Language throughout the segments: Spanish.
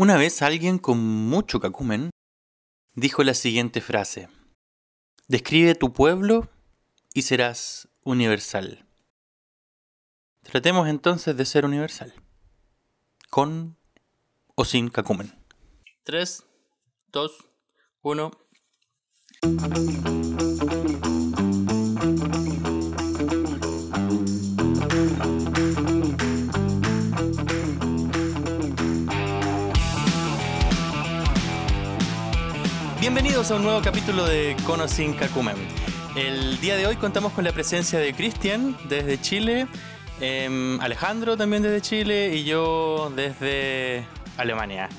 Una vez alguien con mucho cacumen dijo la siguiente frase. Describe tu pueblo y serás universal. Tratemos entonces de ser universal. Con o sin cacumen. 3, 2, 1. Bienvenidos a un nuevo capítulo de Cono sin Cacumen. El día de hoy contamos con la presencia de Cristian desde Chile, em, Alejandro también desde Chile y yo desde Alemania.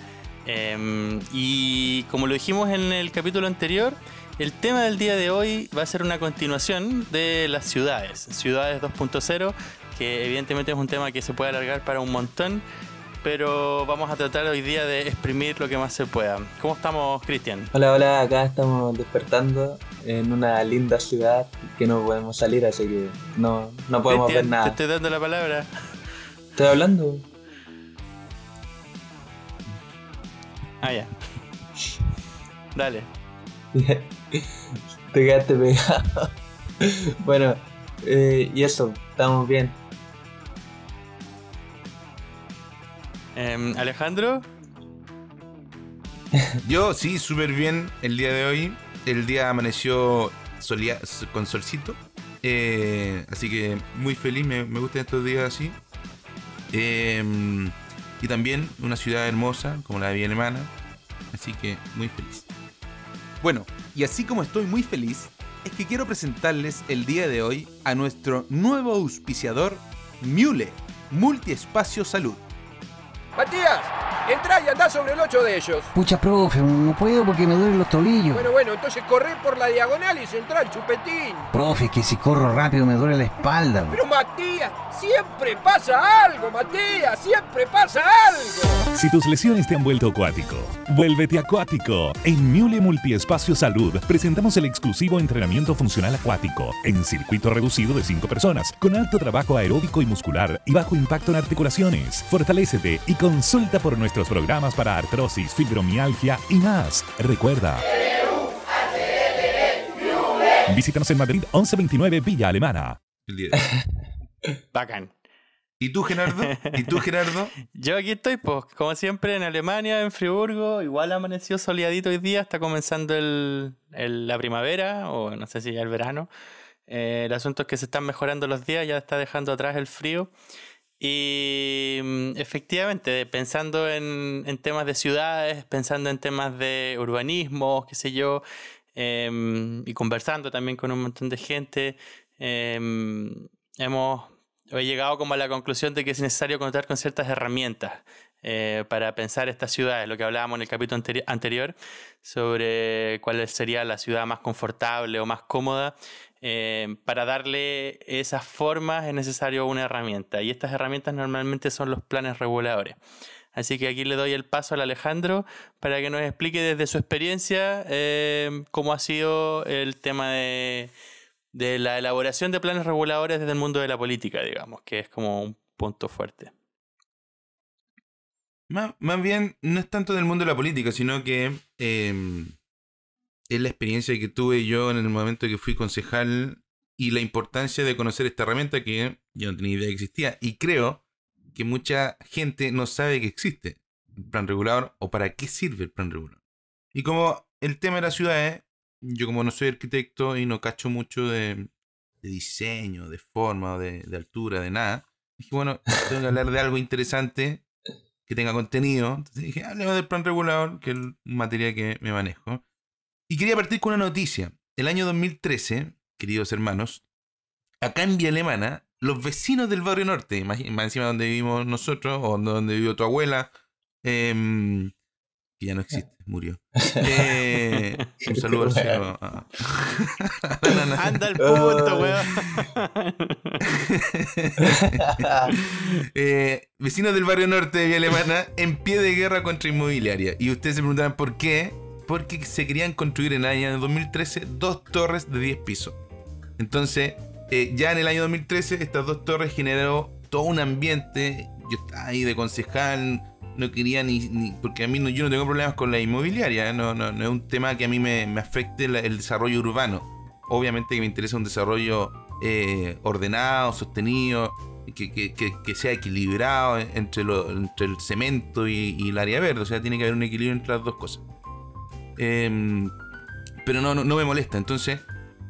Em, y como lo dijimos en el capítulo anterior, el tema del día de hoy va a ser una continuación de las ciudades, ciudades 2.0, que evidentemente es un tema que se puede alargar para un montón pero vamos a tratar hoy día de exprimir lo que más se pueda. ¿Cómo estamos, Cristian? Hola, hola, acá estamos despertando en una linda ciudad que no podemos salir, así que no, no podemos ver nada. Te estoy dando la palabra. Estoy hablando. Ah, ya. Dale. Te quedaste pegado. bueno, eh, y eso, estamos bien. Em, Alejandro. Yo sí, súper bien el día de hoy. El día amaneció con solcito. Eh, así que muy feliz, me, me gustan estos días así. Em, y también una ciudad hermosa como la de mi hermana. Así que muy feliz. Bueno, y así como estoy muy feliz, es que quiero presentarles el día de hoy a nuestro nuevo auspiciador, Mule, Multiespacio Salud. Matías, entra y anda sobre el 8 de ellos. Pucha, profe, no puedo porque me duelen los tobillos. Bueno, bueno, entonces corre por la diagonal y centra el chupetín. Profe, que si corro rápido me duele la espalda. Pero Matías, siempre pasa algo, Matías, siempre pasa algo. Si tus lesiones te han vuelto acuático, vuélvete acuático. En Mule Multiespacio Salud presentamos el exclusivo entrenamiento funcional acuático en circuito reducido de 5 personas, con alto trabajo aeróbico y muscular y bajo impacto en articulaciones. Fortalécete y consulta por nuestros programas para artrosis, fibromialgia y más. Recuerda. Visítanos en Madrid 1129 Villa Alemana. Bacán. ¿Y tú, Gerardo? ¿Y tú, Gerardo? Yo aquí estoy, pues, como siempre, en Alemania, en Friburgo. Igual amaneció soleadito hoy día, está comenzando el, la primavera, o no sé si ya el verano. Eh, el asunto es que se están mejorando los días, ya está dejando atrás el frío. Y mm, efectivamente, pensando en, temas de ciudades, pensando en temas de urbanismo, qué sé yo, em, y conversando también con un montón de gente, em, hemos he llegado como a la conclusión de que es necesario contar con ciertas herramientas eh, para pensar estas ciudades, lo que hablábamos en el capítulo anterior sobre cuál sería la ciudad más confortable o más cómoda eh, para darle esas formas es necesario una herramienta y estas herramientas normalmente son los planes reguladores. Así que aquí le doy el paso al Alejandro para que nos explique desde su experiencia eh, cómo ha sido el tema de, la elaboración de planes reguladores desde el mundo de la política, digamos, que es como un punto fuerte. Más, bien, no es tanto del mundo de la política, sino que em, es la experiencia que tuve yo en el momento que fui concejal y la importancia de conocer esta herramienta que yo no tenía idea que existía. Y creo que mucha gente no sabe que existe el plan regulador o para qué sirve el plan regulador. Y como el tema de las ciudades, yo como no soy arquitecto y no cacho mucho de, diseño, de forma, de, altura, de nada, dije, bueno, tengo que hablar de algo interesante que tenga contenido. Entonces dije, hablemos del plan regulador, que es materia que me manejo. Y quería partir con una noticia. El año 2013, queridos hermanos, acá en Vía Alemana, los vecinos del barrio norte, más, encima donde vivimos nosotros, o donde vivió tu abuela, em, que ya no existe, murió. Eh, un saludo al cielo. Anda el punto, weón. Eh, vecinos del barrio norte de Vía Alemana en pie de guerra contra inmobiliaria. Y ustedes se preguntarán por qué porque se querían construir en el año 2013 dos torres de 10 pisos. Entonces, eh, ya en el año 2013, estas dos torres generó todo un ambiente. Yo estaba ahí de concejal, no quería ni, porque a mí no, yo no tengo problemas con la inmobiliaria, no, no, no es un tema que a mí me, me afecte el desarrollo urbano. Obviamente que me interesa un desarrollo eh, ordenado, sostenido, que, que- que- sea equilibrado entre, entre el cemento y el área verde, o sea, tiene que haber un equilibrio entre las dos cosas. Em, pero no, no, no me molesta, entonces,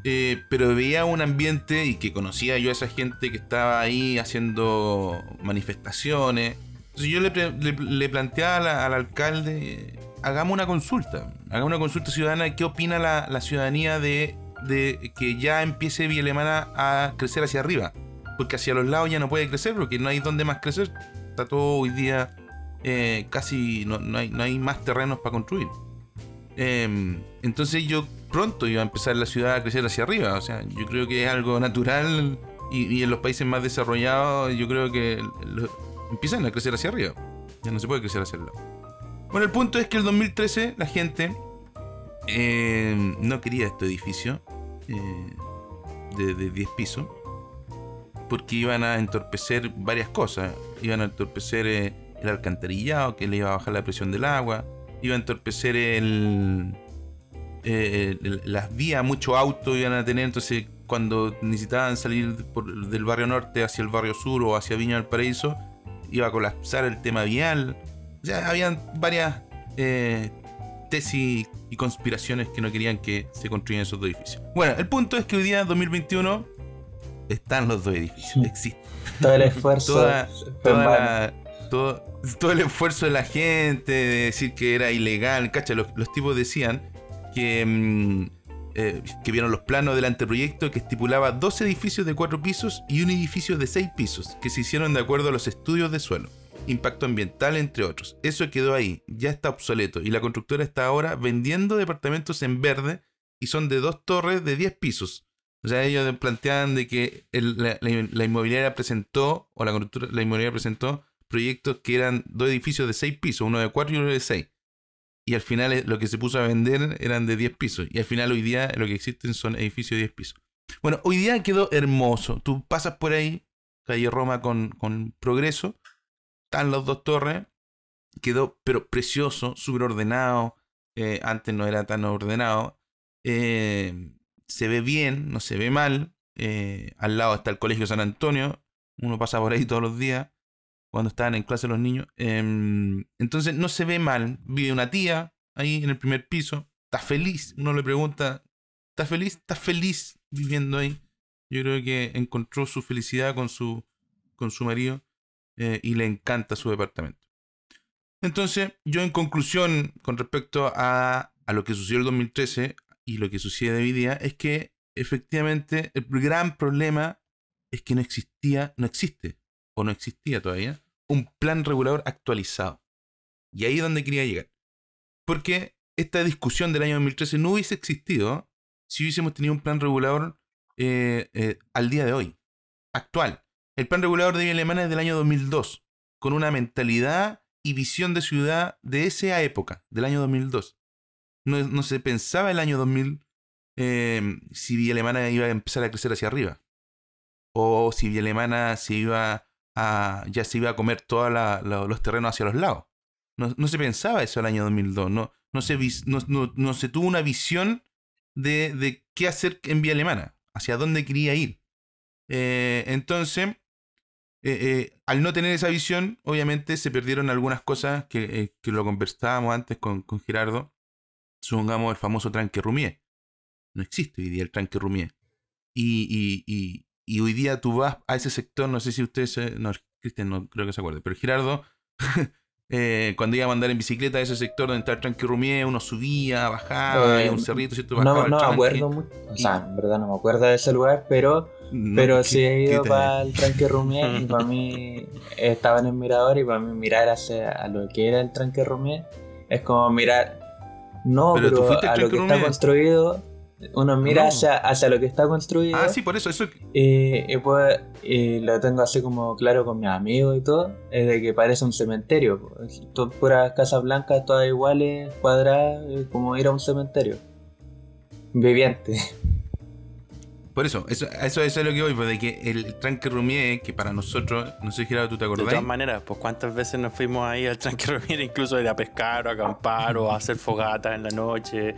eh, pero veía un ambiente y que conocía yo a esa gente que estaba ahí haciendo manifestaciones. Entonces yo le, le- planteaba al alcalde, hagamos una consulta, hagamos una consulta ciudadana, ¿qué opina la, la ciudadanía de, de que ya empiece Villa Alemana a crecer hacia arriba? Porque hacia los lados ya no puede crecer, porque no hay donde más crecer. Está todo hoy día eh, casi, no, no hay, no hay más terrenos para construir. Em, entonces yo pronto iba a empezar la ciudad a crecer hacia arriba. O sea, yo creo que es algo natural y, en los países más desarrollados yo creo que empiezan a crecer hacia arriba. Ya no se puede crecer hacia. Bueno, el punto es que el 2013 la gente eh, no quería este edificio eh, de, de 10 pisos porque iban a entorpecer varias cosas. Iban a entorpecer eh, el alcantarillado, que le iba a bajar la presión del agua. Iba a entorpecer el, eh, el- las vías, mucho auto iban a tener. Entonces, cuando necesitaban salir por- del barrio norte hacia el barrio sur o hacia Viña del Paraíso, iba a colapsar el tema vial. O sea, habían varias eh, tesis y conspiraciones que no querían que se construyeran esos dos edificios. Bueno, el punto es que hoy día, 2021, están los dos edificios. Existen. Todo el esfuerzo Toda, la- todo, todo el esfuerzo de la gente de decir que era ilegal. Cacha, los, los tipos decían que, mm, eh, que vieron los planos del anteproyecto que estipulaba dos edificios de cuatro pisos y un edificio de seis pisos, que se hicieron de acuerdo a los estudios de suelo, impacto ambiental, entre otros. Eso quedó ahí, ya está obsoleto, y la constructora está ahora vendiendo departamentos en verde y son de dos torres de 10 pisos. O sea, ellos planteaban de que la, la- la inmobiliaria presentó, o la la inmobiliaria presentó proyectos que eran dos edificios de seis pisos, uno de cuatro y uno de seis. Y al final eh, lo que se puso a vender eran de 10 pisos. Y al final hoy día lo que existen son edificios de 10 pisos. Bueno, hoy día quedó hermoso. Tú pasas por ahí, calle Roma con, con progreso. Están las dos torres. Quedó, pero precioso, súper ordenado. Eh, antes no era tan ordenado. Eh, se ve bien, no se ve mal. Al lado está el Colegio San Antonio. Uno pasa por ahí todos los días cuando estaban en clase los niños. Em, entonces no se ve mal. Vive una tía ahí en el primer piso. Está feliz. Uno le pregunta, ¿está feliz? Está feliz viviendo ahí. Yo creo que encontró su felicidad con su, con su marido eh, y le encanta su departamento. Entonces, yo en conclusión, con respecto a, a lo que sucedió en el 2013 y lo que sucede hoy día, es que efectivamente el gran problema es que no existía, no existe, o no existía todavía, un plan regulador actualizado. Y ahí es donde quería llegar. Porque esta discusión del año 2013 no hubiese existido si hubiésemos tenido un plan regulador eh, eh, al día de hoy, actual. El plan regulador de Villa Alemana es del año 2002, con una mentalidad y visión de ciudad de esa época, del año 2002. No, no se pensaba el año 2000 eh, si Villa Alemana iba a empezar a crecer hacia arriba. O si Villa Alemana se iba a, ya se iba a comer todos los terrenos hacia los lados. No, no se pensaba eso el año 2002. No, no, se, no, no- se tuvo una visión de, de qué hacer en Vía Alemana, hacia dónde quería ir. Eh, entonces, eh, eh, al no tener esa visión, obviamente se perdieron algunas cosas que, que lo conversábamos antes con, con Gerardo. Supongamos el famoso tranque Rumier. No existe hoy día el tranque Rumier. Y, y hoy día tú vas a ese sector, no sé si ustedes, se- no, Cristian no creo que se acuerde, pero Gerardo, eh, cuando iba a andar en bicicleta a ese sector donde está el tranque Rumier, uno subía, bajaba, Eh, un cerrito, ¿cierto? Bajaba No, no me acuerdo mucho. O sea, en verdad no me acuerdo de ese lugar, pero, No, pero ¿qué- sí he ido para el tranque Rumier y para mí estaba en el mirador y para mí mirar hacia a lo que era el tranque Rumier es como mirar. No, Pero pero, a lo que está Rumier. construido. Uno mira No. hacia, hacia lo que está construido. Ah, sí, por eso, eso Y, y, pues, y lo tengo así como claro con mis amigos y todo, es de que parece un cementerio. pues. Son puras casas blancas, todas iguales, cuadradas, es como ir a un cementerio. Viviente. Por eso, eso, eso, eso es lo que voy, pues, de que el tranque Rumier, que para nosotros, no sé, Gerardo, ¿tú te De acordás? todas maneras, pues cuántas veces nos fuimos ahí al tranque Romier, incluso a ir a pescar o a acampar o a hacer fogatas en la noche,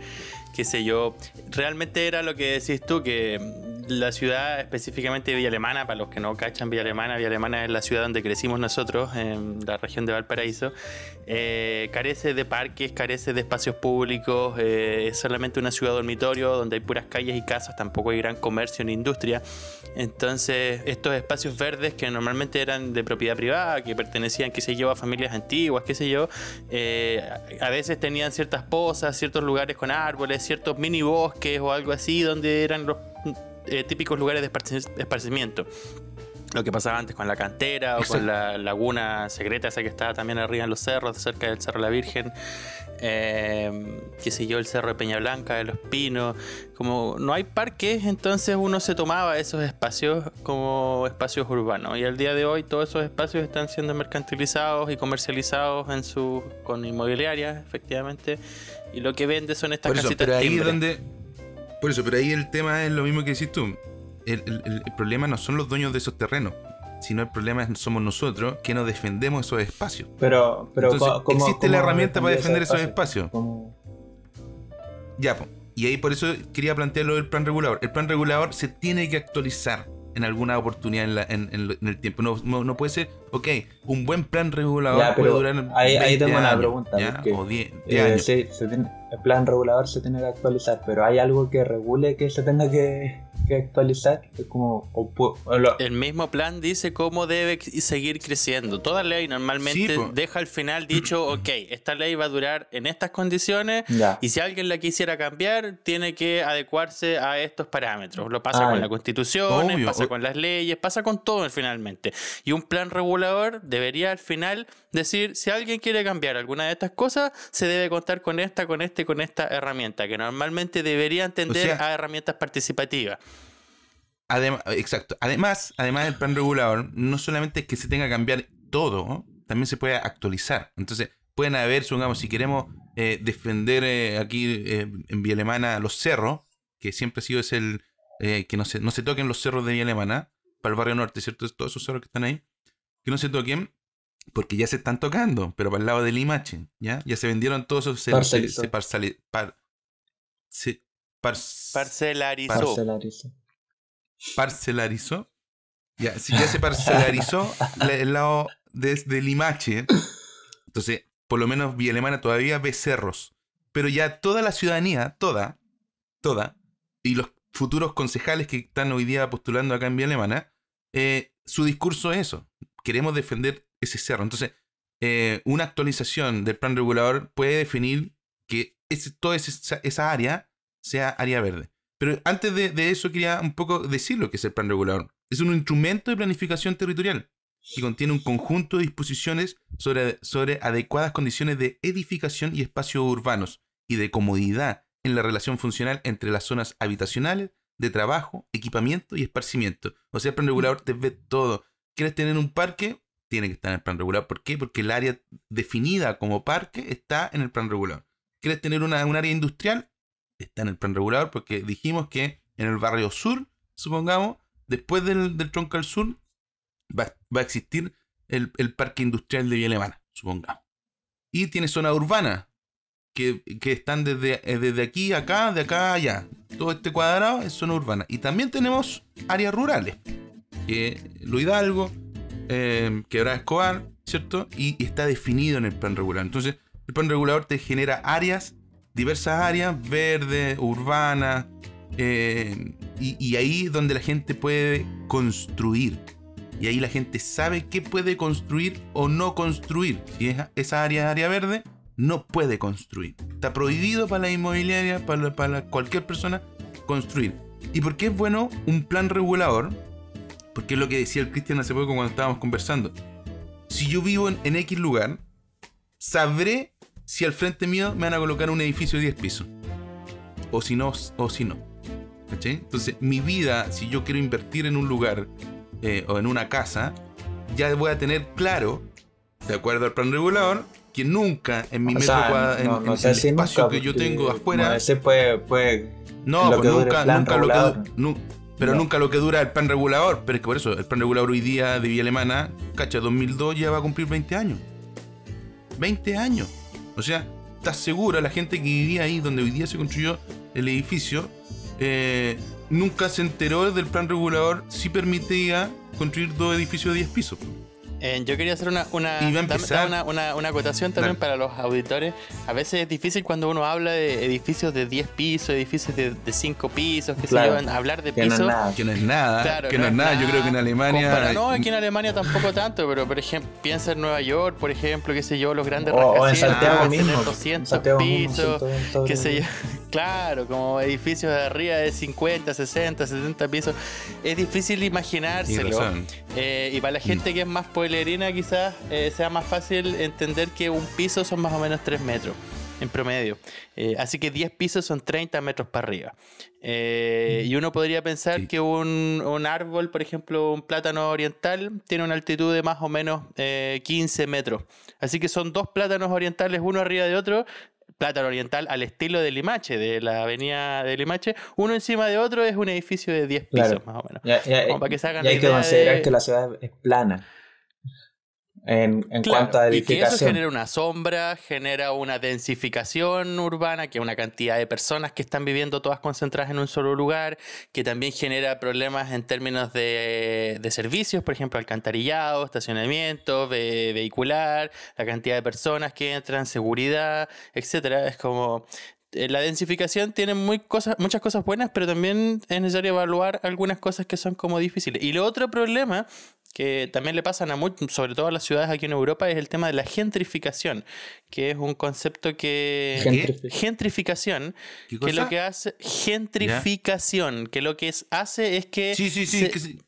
qué sé yo. Realmente era lo que decís tú, que la ciudad, específicamente Villa Alemana, para los que no cachan Villa Alemana, Villa Alemana es la ciudad donde crecimos nosotros, en la región de Valparaíso, eh, carece de parques, carece de espacios públicos, eh, es solamente una ciudad dormitorio donde hay puras calles y casas, tampoco hay gran comercio ni industria. Entonces, estos espacios verdes que normalmente eran de propiedad privada, que pertenecían, qué sé yo, a familias antiguas, qué sé yo, eh, a veces tenían ciertas pozas, ciertos lugares con árboles, ciertos mini bosques o algo así, donde eran los eh, típicos lugares de esparcimiento. Lo que pasaba antes con la cantera o con la laguna secreta, esa que estaba también arriba en los cerros, cerca del Cerro La Virgen. Eh, qué sé yo, el Cerro de Peña Blanca, de Los Pinos. Como no hay parques, entonces uno se tomaba esos espacios como espacios urbanos. Y al día de hoy todos esos espacios están siendo mercantilizados y comercializados en su, con inmobiliarias, efectivamente. Y lo que vende son estas Por eso, casitas pero ahí donde. Por eso, pero ahí el tema es lo mismo que decís tú. El, el- el- el problema no son los dueños de esos terrenos, sino el problema somos nosotros que nos defendemos esos espacios. Pero, pero Entonces, ¿cómo- cómo- existe la herramienta para defender esos espacios. ¿Cómo? Ya, y ahí por eso quería plantearlo del plan regulador. El plan regulador se tiene que actualizar en alguna oportunidad en, la- en- en lo- en el tiempo. No, no, no puede ser, ok, un buen plan regulador Ya, puede pero durar. ahí- ahí 20 tengo una pregunta, ¿ya? porque, O 10, 10 Eh, años. sí, se tiene- el plan regulador se tiene que actualizar, pero ¿hay algo que regule que se tenga que, que actualizar? Es como, o pu- o lo- El mismo plan dice cómo debe seguir creciendo. Toda ley normalmente Sí, deja al final dicho, ok, esta ley va a durar en estas condiciones ya. y si alguien la quisiera cambiar, tiene que adecuarse a estos parámetros. Lo pasa Ah, con la constitución, pasa o- con las leyes, pasa con todo finalmente. Y un plan regulador debería al final decir, si alguien quiere cambiar alguna de estas cosas, se debe contar con esta, con este, con esta herramienta, que normalmente debería entender sea- a herramientas participativas. Adem- exacto. Además, además del plan regulador, no solamente es que se tenga que cambiar todo, ¿no? también se puede actualizar. Entonces, pueden haber, supongamos, si queremos eh, defender eh, aquí eh, en Vía Alemana los cerros, que siempre ha sido es el que no se, no se toquen los cerros de Vía Alemana, para el barrio norte, ¿cierto? Todos esos cerros que están ahí, que no se toquen, porque ya se están tocando, pero para el lado de Limache, ¿ya? Ya se vendieron todos esos... Se, se, Parcelizó. se parceli- par- se par- Parcelarizó. Parcelarizo. parcelarizó. Ya, si ya se parcelarizó la- el lado desde Limache, entonces por lo menos Villa Alemana todavía ve cerros. Pero ya toda la ciudadanía, toda, toda, y los futuros concejales que están hoy día postulando acá en Villa Alemana, eh, su discurso es eso. Queremos defender ese cerro. Entonces, eh, una actualización del plan regulador puede definir que ese, toda esa, área sea área verde. Pero antes de, de eso quería un poco decir lo que es el plan regulador. Es un instrumento de planificación territorial que contiene un conjunto de disposiciones sobre, sobre adecuadas condiciones de edificación y espacios urbanos y de comodidad en la relación funcional entre las zonas habitacionales, de trabajo, equipamiento y esparcimiento. O sea, el plan regulador te ve todo. ¿Quieres tener un parque? Tiene que estar en el plan regulador. ¿Por qué? Porque el área definida como parque está en el plan regulador. ¿Quieres tener una, un área industrial? Está en el plan regulador porque dijimos que en el barrio sur, supongamos, después del, tronco al sur, va, va a existir el, el parque industrial de Alemana, supongamos. Y tiene zona urbana, que, que están desde, eh, desde aquí a acá, de acá a allá. Todo este cuadrado es zona urbana. Y también tenemos áreas rurales, que Lo Hidalgo, eh, Quebrada Escobar, ¿cierto? Y, está definido en el plan regulador. Entonces, el plan regulador te genera áreas, diversas áreas, verdes, urbanas, eh, y, ahí es donde la gente puede construir. Y ahí la gente sabe qué puede construir o no construir. Si es- esa área es área verde, no puede construir. Está prohibido para la inmobiliaria, para, para cualquier persona, construir. ¿Y por qué es bueno un plan regulador? Porque es lo que decía el Cristian hace poco cuando estábamos conversando. Si yo vivo en, en X lugar, sabré si al frente mío me van a colocar un edificio de 10 pisos. O si no, o si no. Entonces, mi vida, si yo quiero invertir en un lugar eh, o en una casa, ya voy a tener claro, de acuerdo al plan regulador, que nunca en mi O metro sea, cuadrado, en, no, el espacio nunca, que yo tengo afuera, ese puede, puede no, lo pues que nunca, nunca lo que regulador. du- nu- Pero No. nunca lo que dura el plan regulador. Pero es que por eso, el plan regulador hoy día de Villa Alemana, cacha, 2002 ya va a cumplir 20 años. 20 años. O sea, ¿estás segura la gente que vivía ahí donde hoy día se construyó el edificio? eh, nunca se enteró del plan regulador si permitía construir dos edificios de 10 pisos. Eh, yo quería hacer una, una, a dame una, una- una acotación también Dale. para los auditores. A veces es difícil cuando uno habla de edificios de 10 pisos, edificios de, de 5 pisos, que Claro. se yo, hablar de Que no es pisos. nada. Que no es nada, Claro, que no, es nada. Yo creo que en Alemania. Compara- no, aquí en Alemania tampoco tanto, pero por ejemplo, piensa en Nueva York, por ejemplo, qué sé yo, los grandes O, o en rascacielos Santiago mismo. En 200 Santiago mismo, pisos, todo- qué sé yo. Claro, como edificios de arriba de 50, 60, 70 pisos. Es difícil imaginárselo. razón. Eh, y para la gente que es más pueblerina, quizás eh, sea más fácil entender que un piso son más o menos 3 metros en promedio. Eh, así que 10 pisos son 30 metros para arriba. Eh, y uno podría pensar Sí. que un, un árbol, por ejemplo, un plátano oriental, tiene una altitud de más o menos eh, 15 metros. Así que son dos plátanos orientales, uno arriba de otro. Plátano oriental al estilo de Limache, de la avenida de Limache. Uno encima de otro es un edificio de 10 pisos, Claro. más o menos. Ya, ya- Como para que se hagan y hay que considerar de- que la ciudad es plana. En, en Claro, cuanto a y que eso edificación. genera una sombra, genera una densificación urbana, que es una cantidad de personas que están viviendo todas concentradas en un solo lugar, que también genera problemas en términos de, de servicios, por ejemplo, alcantarillado, estacionamiento, ve- vehicular, la cantidad de personas que entran, seguridad, etcétera. Es como eh, la densificación tiene muy cosas, muchas cosas buenas, pero también es necesario evaluar algunas cosas que son como difíciles. Y lo otro problema que también le pasan a muchos, sobre todo a las ciudades aquí en Europa, es el tema de la gentrificación, que es un concepto que... Gentrifi- Gentrificación, ¿Qué que lo que hace... Gentrificación, que lo que es- hace es que... Sí, sí, sí. se- que sí.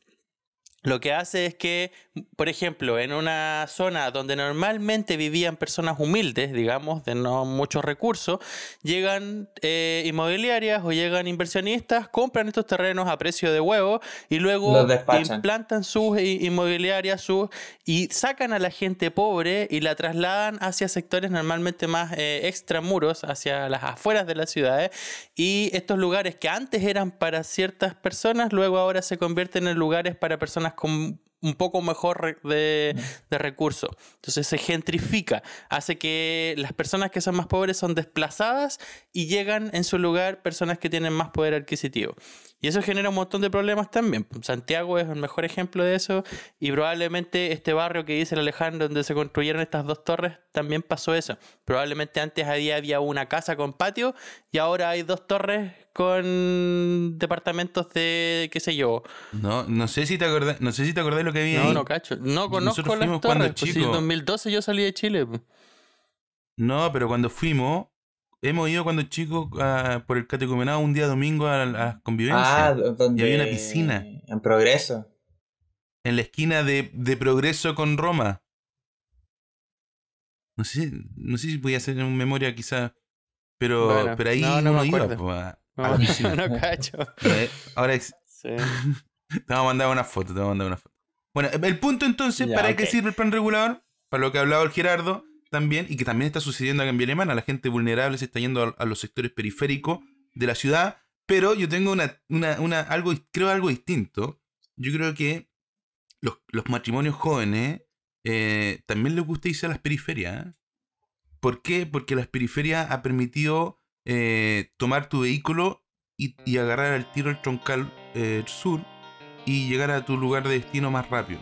Lo que hace es que, por ejemplo, en una zona donde normalmente vivían personas humildes, digamos, de no muchos recursos, llegan eh, inmobiliarias o llegan inversionistas, compran estos terrenos a precio de huevo y luego implantan sus inmobiliarias sus, y sacan a la gente pobre y la trasladan hacia sectores normalmente más eh, extramuros, hacia las afueras de las ciudades. Y estos lugares que antes eran para ciertas personas, luego ahora se convierten en lugares para personas con un poco mejor de, de recursos. Entonces se gentrifica, hace que las personas que son más pobres son desplazadas y llegan en su lugar personas que tienen más poder adquisitivo. Y eso genera un montón de problemas también. Santiago es el mejor ejemplo de eso y probablemente este barrio que dice el Alejandro donde se construyeron estas dos torres también pasó eso. Probablemente antes ahí había una casa con patio y ahora hay dos torres con departamentos de, qué sé yo, No, no sé si te acordás, no sé si te acordás lo que no, ahí. no cacho. No conozco Nosotros las torres. Pues si en chicos. 2012 yo salí de Chile. pues. No, pero cuando fuimos, hemos ido cuando chicos ah, por el catecumenado un día domingo a, a las convivencias. Ah, donde. Y había una piscina. En progreso. En la esquina de, de Progreso con Roma. No sé, no sé si podía hacer en memoria quizás. Pero, Bueno, pero ahí no, no uno me iba acuerdo. po, a, a No, la piscina. no cacho. Eh, Ahora ex- Sí. te vamos a mandar una foto, te vamos a mandar una foto. Bueno, el punto entonces, Ya, ¿para qué sirve el plan regulador? Para lo que ha hablado el Gerardo también, y que también está sucediendo acá en Villa Alemana, la gente vulnerable se está yendo a, a los sectores periféricos de la ciudad, pero yo tengo una, una, una, algo, creo algo distinto. Yo creo que los, los matrimonios jóvenes eh, también les gusta irse a las periferias. ¿eh? ¿Por qué? Porque las periferias ha permitido eh, tomar tu vehículo y, y agarrar al tiro el troncal eh, sur y llegar a tu lugar de destino más rápido.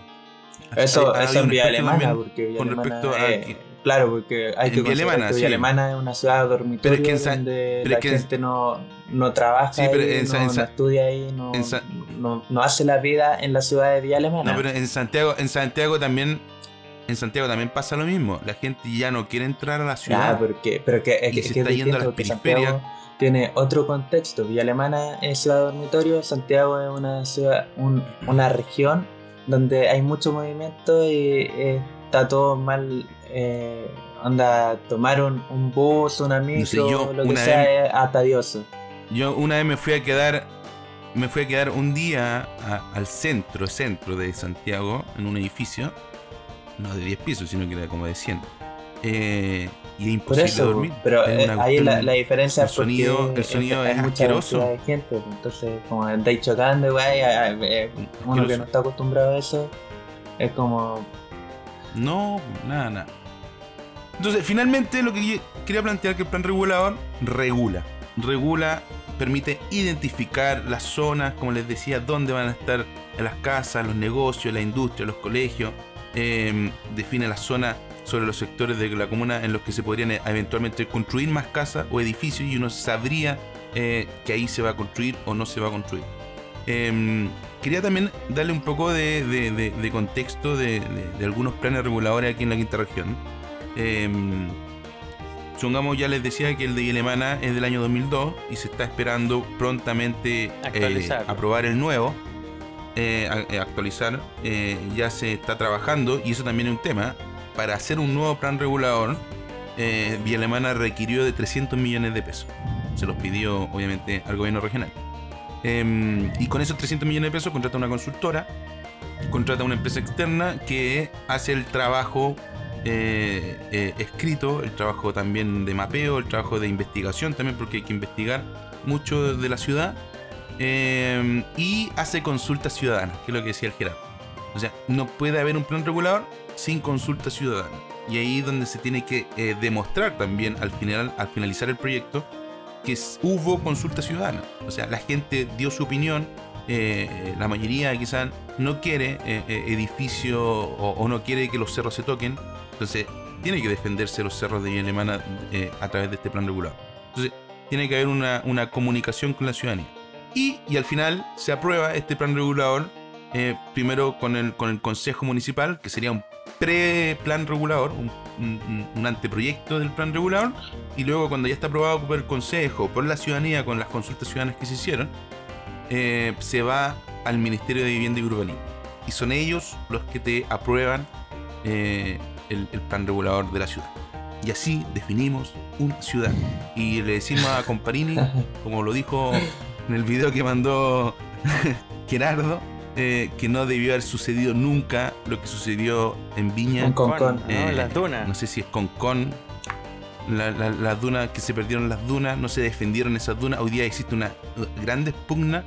Eso, Ha- ha eso habido en efecto Alemana, porque Villa con Alemana, respecto a eh, Claro, porque hay En que considerar Alemana, que Villa sí. Alemana es una ciudad dormitorio Pero es que donde pero la es que en- gente no, no trabaja Sí, pero ahí, en no, no estudia ahí, no, no, no hace la vida en la ciudad de Villa Alemana. No, pero en Santiago, en Santiago también, en Santiago también pasa lo mismo. La gente ya no quiere entrar a la ciudad. porque, pero que, es Y que- se que es está yendo a las periferias. Santiago tiene otro contexto. Villa Alemana es ciudad dormitorio, Santiago es una ciudad, un- una región donde hay mucho movimiento y eh, está todo mal. Eh, onda, tomar un, un bus, una micro, sé, yo lo que sea vez- es atadioso. Yo una vez me fui a quedar, me fui a quedar un día a- al centro, centro de Santiago, en un edificio, no de 10 pisos, sino que era como de 100. Eh, y es imposible eso, dormir. pero Es eh, ahí la, la diferencia el es sonido- el sonido es mucha asqueroso. de gente, pues, entonces como andáis chocando, güey, a- eh, uno que no está acostumbrado a eso, es como No, nada, nada. Entonces, finalmente lo que quería plantear que el plan regulador regula. Regula, permite identificar las zonas, como les decía, dónde van a estar las casas, los negocios, la industria, los colegios. eh, define las zonas sobre los sectores de la comuna en los que se podrían eh, eventualmente construir más casas o edificios y uno sabría eh, que ahí se va a construir o no se va a construir. Em, quería también darle un poco de, de- de- de contexto de, algunos planes reguladores aquí en la quinta región. Supongamos, ya les decía que el de Vilemana es del año 2002 y se está esperando prontamente eh, aprobar el nuevo. eh, eh, actualizar, eh, ya se está trabajando y eso también es un tema. Para hacer un nuevo plan regulador, eh, Vía Alemana requirió de 300 millones de pesos. Se los pidió, obviamente, al gobierno regional. Em, y con esos 300 millones de pesos contrata una consultora, contrata una empresa externa que hace el trabajo eh, eh, escrito, el trabajo también de mapeo, el trabajo de investigación también, porque hay que investigar mucho de la ciudad. em, y hace consultas ciudadanas, que es lo que decía el Gerardo. O sea, no puede haber un plan regulador sin consulta ciudadana. Y ahí donde se tiene que eh, demostrar también al, final, al finalizar el proyecto que hubo consulta ciudadana. O sea, la gente dio su opinión, eh, la mayoría quizás no quiere eh, eh, edificio o, no quiere que los cerros se toquen. Entonces, tiene que defenderse los cerros de Villa Alemana a través de este plan regulado. Entonces, tiene que haber una, una comunicación con la ciudadanía. Y, y al final se aprueba este plan regulador, eh, primero con el, con el Consejo Municipal, que sería un pre-plan regulador, un, un- anteproyecto del plan regulador, y luego cuando ya está aprobado por el Consejo, por la ciudadanía, con las consultas ciudadanas que se hicieron, eh, se va al Ministerio de Vivienda y Urbanismo. Y son ellos los que te aprueban eh, el, el plan regulador de la ciudad. Y así definimos una ciudad. Y le decimos a Comparini, como lo dijo en el video que mandó Gerardo, eh, que no debió haber sucedido nunca lo que sucedió en Viña. Un Concón. ¿no? Eh, Las dunas. No sé si es. La- la- las dunas que se perdieron las dunas, no se defendieron esas dunas. Hoy día existe una grande pugna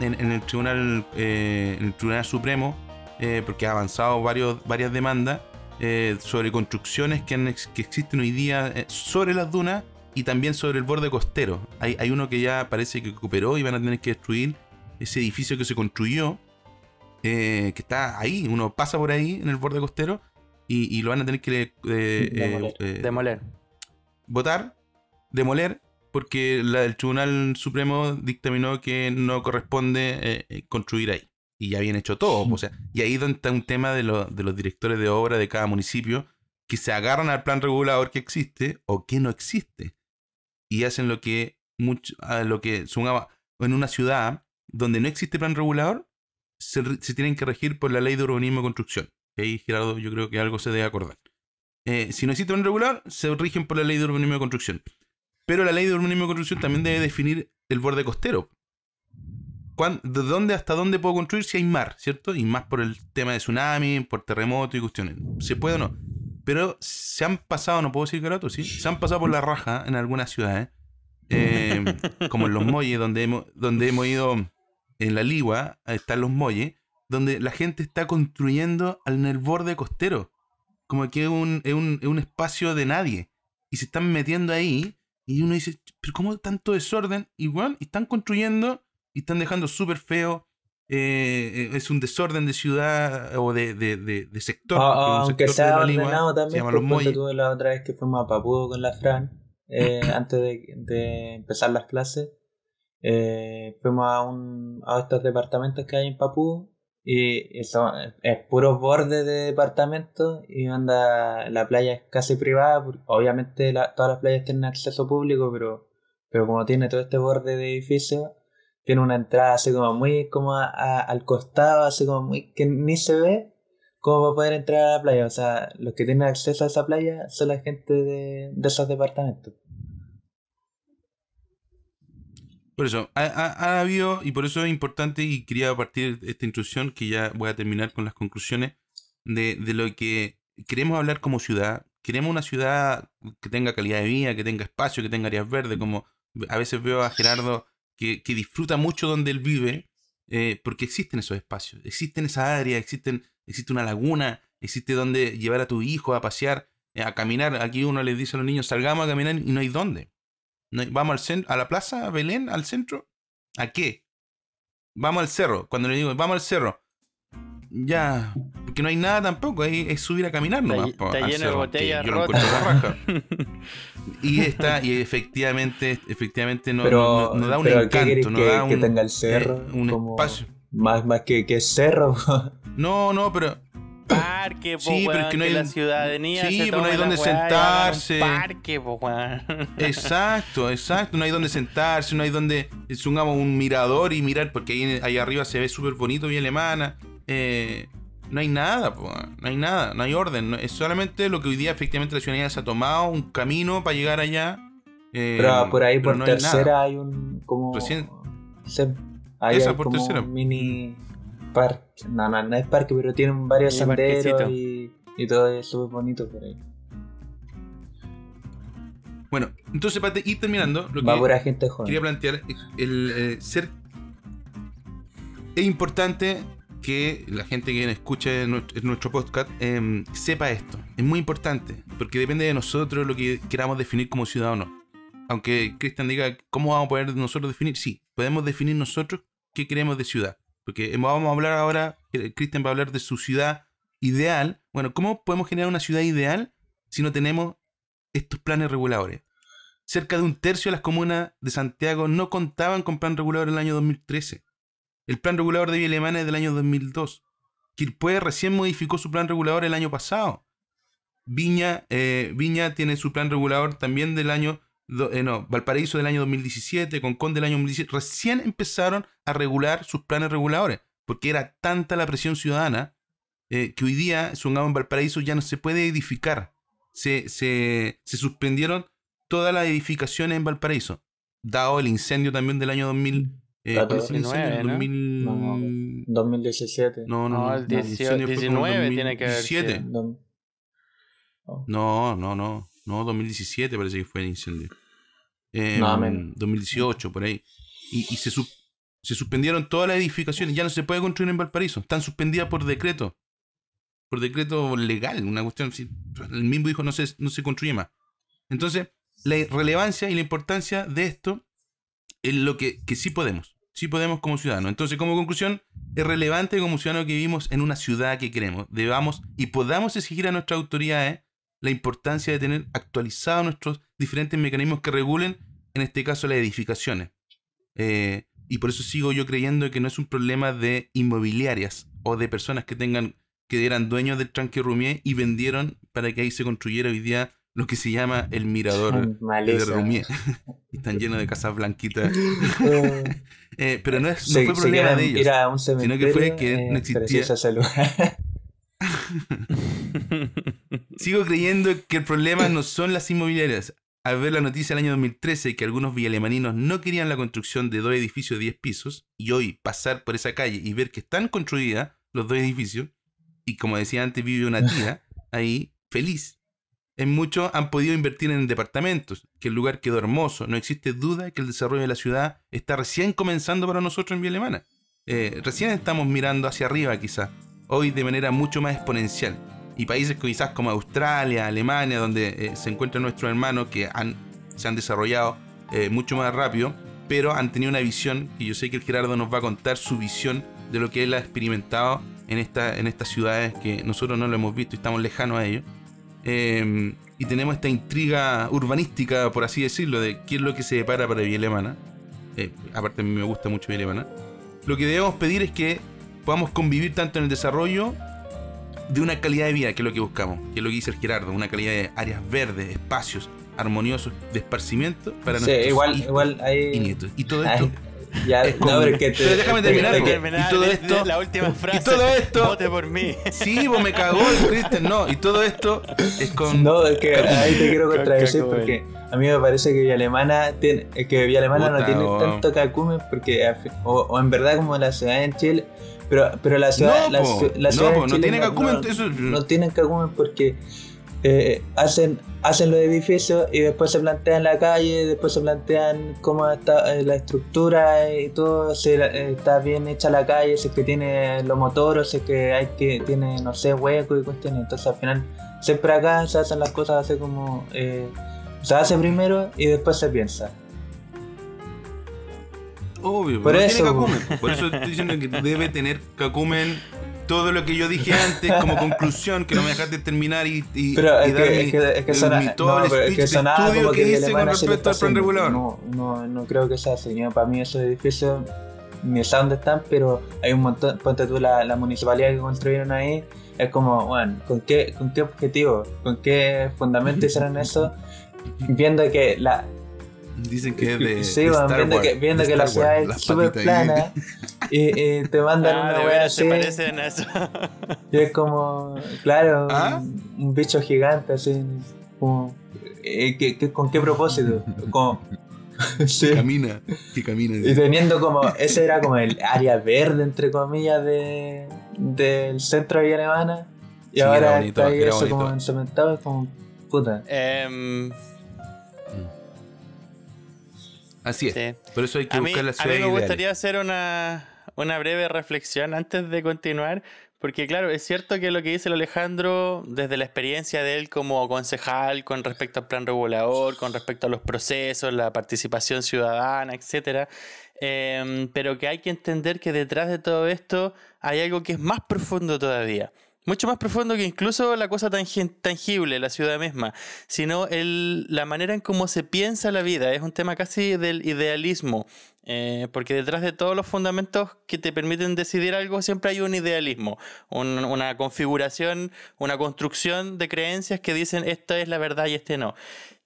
en, en el tribunal eh, en el tribunal supremo eh, porque ha avanzado varios, varias demandas eh, sobre construcciones que, han que existen hoy día eh, sobre las dunas y también sobre el borde costero. Hay, hay uno que ya parece que recuperó y van a tener que destruir ese edificio que se construyó, eh, que está ahí, uno pasa por ahí en el borde costero y, y lo van a tener que eh, eh, Demoler. eh, Demoler. votar, demoler, porque la, el Tribunal Supremo dictaminó que no corresponde eh, construir ahí. Y ya habían hecho todo. O sea, y ahí donde está un tema de, lo- de los directores de obra de cada municipio que se agarran al plan regulador que existe o que no existe. Y hacen lo que mucho, lo que sumaba en una ciudad donde no existe plan regulador, se, tienen que regir por la ley de urbanismo y construcción. Ahí, Gerardo, yo creo que algo se debe acordar. Eh, si no existe un regular, se rigen por la ley de urbanismo y construcción. Pero la ley de urbanismo y construcción también debe definir el borde costero. ¿Cuán- ¿De dónde hasta dónde puedo construir si hay mar, cierto? Y más por el tema de tsunami, por terremoto y cuestiones. ¿Se puede o no? Pero se han pasado, no puedo decir garoto, sí, se han pasado por la raja en algunas ciudades, eh, como en los muelles, donde hemos, donde hemos ido en la Ligua, están los muelles, donde la gente está construyendo en el borde costero como que es un, es un, es un espacio de nadie. Y se están metiendo ahí. Y uno dice, pero ¿cómo tanto desorden? Igual, y están construyendo y están dejando súper feo. eh, eh, es un desorden de ciudad o de, de, de, de sector. Es un aunque sector sea ordenado se también, llama pues, Los Muelles. tú la otra vez que fuimos a Papúo con la Fran, eh, antes de empezar las clases, eh, fuimos a, un, a estos departamentos que hay en Papúo y, y son, es puros bordes de departamentos y anda, la playa es casi privada, obviamente todas las playas tienen acceso público, pero, pero como tiene todo este borde de edificios, tiene una entrada así como muy como a- a- al costado, así como muy que ni se ve como para poder entrar a la playa. O sea, los que tienen acceso a esa playa son la gente de, de esos departamentos. Por eso, ha, ha- ha habido, y por eso es importante, y quería partir de esta introducción, que ya voy a terminar con las conclusiones, de, de lo que queremos hablar como ciudad, queremos una ciudad que tenga calidad de vida, que tenga espacio, que tenga áreas verdes, como a veces veo a Gerardo que, que disfruta mucho donde él vive, eh, porque existen esos espacios, existen esas áreas, existen, existe una laguna, existe donde llevar a tu hijo a pasear, eh, a caminar. Aquí uno les dice a los niños, salgamos a caminar y no hay dónde. Vamos al centro, a la plaza, a Belén, al centro. ¿A qué? Vamos al cerro. Cuando le digo, vamos al cerro. Ya, porque no hay nada tampoco, es, es subir a caminar Está nomás. po, está lleno de cerro, botellas rotas. Y está, y efectivamente, efectivamente no, pero, no- no da un pero ¿qué querés encanto, no que, da un, que tenga el cerro? eh, un como- espacio. Más, más que, que cerro. No, no, pero Parque, po, Sí, pero weón, es que no hay- la ciudadanía Sí, se pero no tome hay donde sentarse. parque, po, weón. Exacto, exacto. No hay donde sentarse, no hay donde sungamos un mirador y mirar, porque ahí, ahí arriba se ve súper bonito Villa Alemana. Eh, no hay nada, po, no hay nada, no hay orden. no- es solamente lo que hoy día efectivamente la ciudadanía se ha tomado, un camino para llegar allá. eh, Pero por ahí, pero por no hay tercera, hay un. como Recién- se- ahí Esa hay por como tercera. un mini parque. No, no, no es parque, pero tienen varios senderos y, y todo es súper bonito por ahí. Bueno, entonces para ir terminando, lo Va que pura gente joven. quería plantear es el eh, ser. Es importante que la gente que escuche nuestro, nuestro podcast em, sepa esto. Es muy importante, porque depende de nosotros lo que queramos definir como ciudad o no. Aunque Cristian diga cómo vamos a poder nosotros definir, sí, podemos definir nosotros qué queremos de ciudad. Porque vamos a hablar ahora, eh, Cristian va a hablar de su ciudad ideal. Bueno, ¿cómo podemos generar una ciudad ideal si no tenemos estos planes reguladores? Cerca de un tercio de las comunas de Santiago no contaban con plan regulador en el año 2013. El plan regulador de Villa es del año 2002. Quilpué recién modificó su plan regulador el año pasado. Viña, eh, Viña tiene su plan regulador también del año. Do- eh, no, Valparaíso del año 2017, Concón del año 2017. Recién empezaron a regular sus planes reguladores. Porque era tanta la presión ciudadana eh, que hoy día, supongamos en Valparaíso, ya no se puede edificar. Se, se, se suspendieron todas las edificaciones en Valparaíso. Dado el incendio también del año 2000. Eh, ¿cuál fue el incendio? 19, ¿no? 2000... No, 2017. No, no, No, no, el el 18, incendio fue como 19 tiene que haber 2017. sido. Dom- oh, No, no, no. No, 2017 parece que fue el incendio. Eh, No, menos. 2018, por ahí. Y, y se, se suspendieron todas las edificaciones. Ya no se puede construir en Valparaíso. Están suspendidas por decreto. Por decreto legal. Una cuestión. El mismo dijo no se, no se construye más. Entonces, la relevancia y la importancia de esto es lo que, que sí podemos. Sí podemos como ciudadanos. Entonces, como conclusión, es relevante como ciudadanos que vivimos en una ciudad que queremos. Debamos y podamos exigir a nuestras autoridades la importancia de tener actualizados nuestros diferentes mecanismos que regulen, en este caso, las edificaciones. Eh, y por eso sigo yo creyendo que no es un problema de inmobiliarias o de personas que tengan que eran dueños del tranque Rumier y vendieron para que ahí se construyera hoy día lo que se llama el mirador de Maleza. Rumier. Y Están llenos de casas blanquitas. Eh, pero no, es, no se- fue problema de ellos. Un sino que fue que eh, no existía-. Sigo creyendo que el problema no son las inmobiliarias. Al ver la noticia del año 2013 que algunos villalemaninos no querían la construcción de dos edificios de 10 pisos, y hoy pasar por esa calle y ver que están construidas los dos edificios, y como decía antes, vive una tía ahí feliz. En muchos han podido invertir en departamentos, que el lugar quedó hermoso. No existe duda que el desarrollo de la ciudad está recién comenzando para nosotros en Villa Alemana. Eh, recién estamos mirando hacia arriba quizás, hoy de manera mucho más exponencial. Y países quizás como Australia, Alemania, donde eh, se encuentran nuestros hermanos que han, se han desarrollado eh, mucho más rápido, pero han tenido una visión, y yo sé que el Gerardo nos va a contar su visión de lo que él ha experimentado en, esta, en estas ciudades que nosotros no lo hemos visto y estamos lejanos a ellos. Eh, y tenemos esta intriga urbanística, por así decirlo, de qué es lo que se depara para Villa Alemana. Eh, aparte a mí me gusta mucho Villa. Lo que debemos pedir es que podamos convivir tanto en el desarrollo de una calidad de vida, que es lo que buscamos, que es lo que dice el Gerardo, una calidad de áreas verdes, espacios armoniosos de esparcimiento para Sí, nuestros igual, hijos igual hay. y nietos. Y todo esto... hay- ya, es como- no, pero que te- Pero déjame te- terminar, te- y todo esto- La última frase. todo esto- Vote por mí. Sí, pues me cagó el Cristian, no. Y todo esto es con... No, es que ahí te quiero contradecir porque a mí me parece que Villa Alemana tiene, es que Villa Alemana no tiene tanto cacumen porque o, o en verdad como la ciudad en Chile, pero pero la ciudad No, la, po. No, po, no Chile tiene cacumen, eso- no tienen cacumen porque eh, hacen, hacen los edificios y después se plantean la calle, después se plantean cómo está eh, la estructura y todo, si eh, está bien hecha la calle, si es que tiene los motores, si es que hay que tiene, no sé, hueco y cuestiones. Entonces al final siempre acá se hacen las cosas así como... se hace primero y después se piensa. Obvio, Por no eso, tiene cacumen. Por eso estoy diciendo que debe tener cacumen todo lo que yo dije antes como conclusión, que no me dejaste terminar y, y, Pero y es dar que, mi- es que, es que mi- todo no, el es speech que de sonaba estudio que hice con respecto al plan regulador. No, no, no creo que sea así. Para mí esos edificios ni sé dónde están, pero hay un montón, ponte tú la, la municipalidad que construyeron ahí, es como, bueno, ¿con qué, con qué objetivo? ¿Con qué fundamento hicieron eso? Viendo que la, Dicen que es de, sí, de Star viendo Wars, que, viendo de que la ciudad es súper plana y, y te mandan Ah, una de wea veras así se parecen a eso. y es como, claro, ¿Ah? un, un bicho gigante así, como, eh, ¿qué- qué- ¿con qué propósito? Como, sí. Que camina, que camina. Y teniendo como, ese era como el área verde, entre comillas, de, del centro de Villa Alemana. Y Sí, era ahora bonito, está ahí era eso bonito. como encementado, es como, puta. Em, Así es. sí. Por eso hay que A mí, buscar la a ciudad mí me ideal. gustaría hacer una, una breve reflexión antes de continuar, porque claro, es cierto que lo que dice el Alejandro, desde la experiencia de él como concejal con respecto al plan regulador, con respecto a los procesos, la participación ciudadana, etcétera, em, pero que hay que entender que detrás de todo esto hay algo que es más profundo todavía. Mucho más profundo que incluso la cosa tangen- tangible, la ciudad misma, sino el, la manera en cómo se piensa la vida. Es un tema casi del idealismo, eh, porque detrás de todos los fundamentos que te permiten decidir algo siempre hay un idealismo, un- una configuración, una construcción de creencias que dicen esta es la verdad y este no.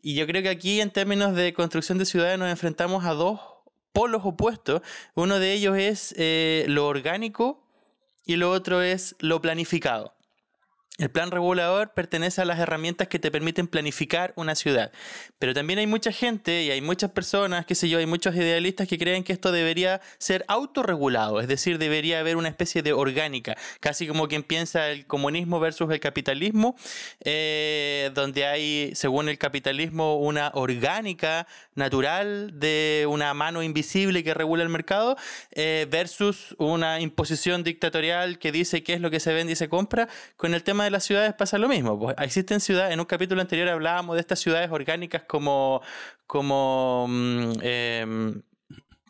Y yo creo que aquí en términos de construcción de ciudades nos enfrentamos a dos polos opuestos. Uno de ellos es eh, lo orgánico y lo otro es lo planificado. El plan regulador pertenece a las herramientas que te permiten planificar una ciudad. Pero también hay mucha gente y hay muchas personas, qué sé yo, hay muchos idealistas que creen que esto debería ser autorregulado, es decir, debería haber una especie de orgánica, casi como quien piensa el comunismo versus el capitalismo, eh, donde hay, según el capitalismo, una orgánica natural de una mano invisible que regula el mercado, eh, versus una imposición dictatorial que dice qué es lo que se vende y se compra. Con el tema de las ciudades pasa lo mismo. Pues existen ciudades, en un capítulo anterior hablábamos de estas ciudades orgánicas como, como mm, em,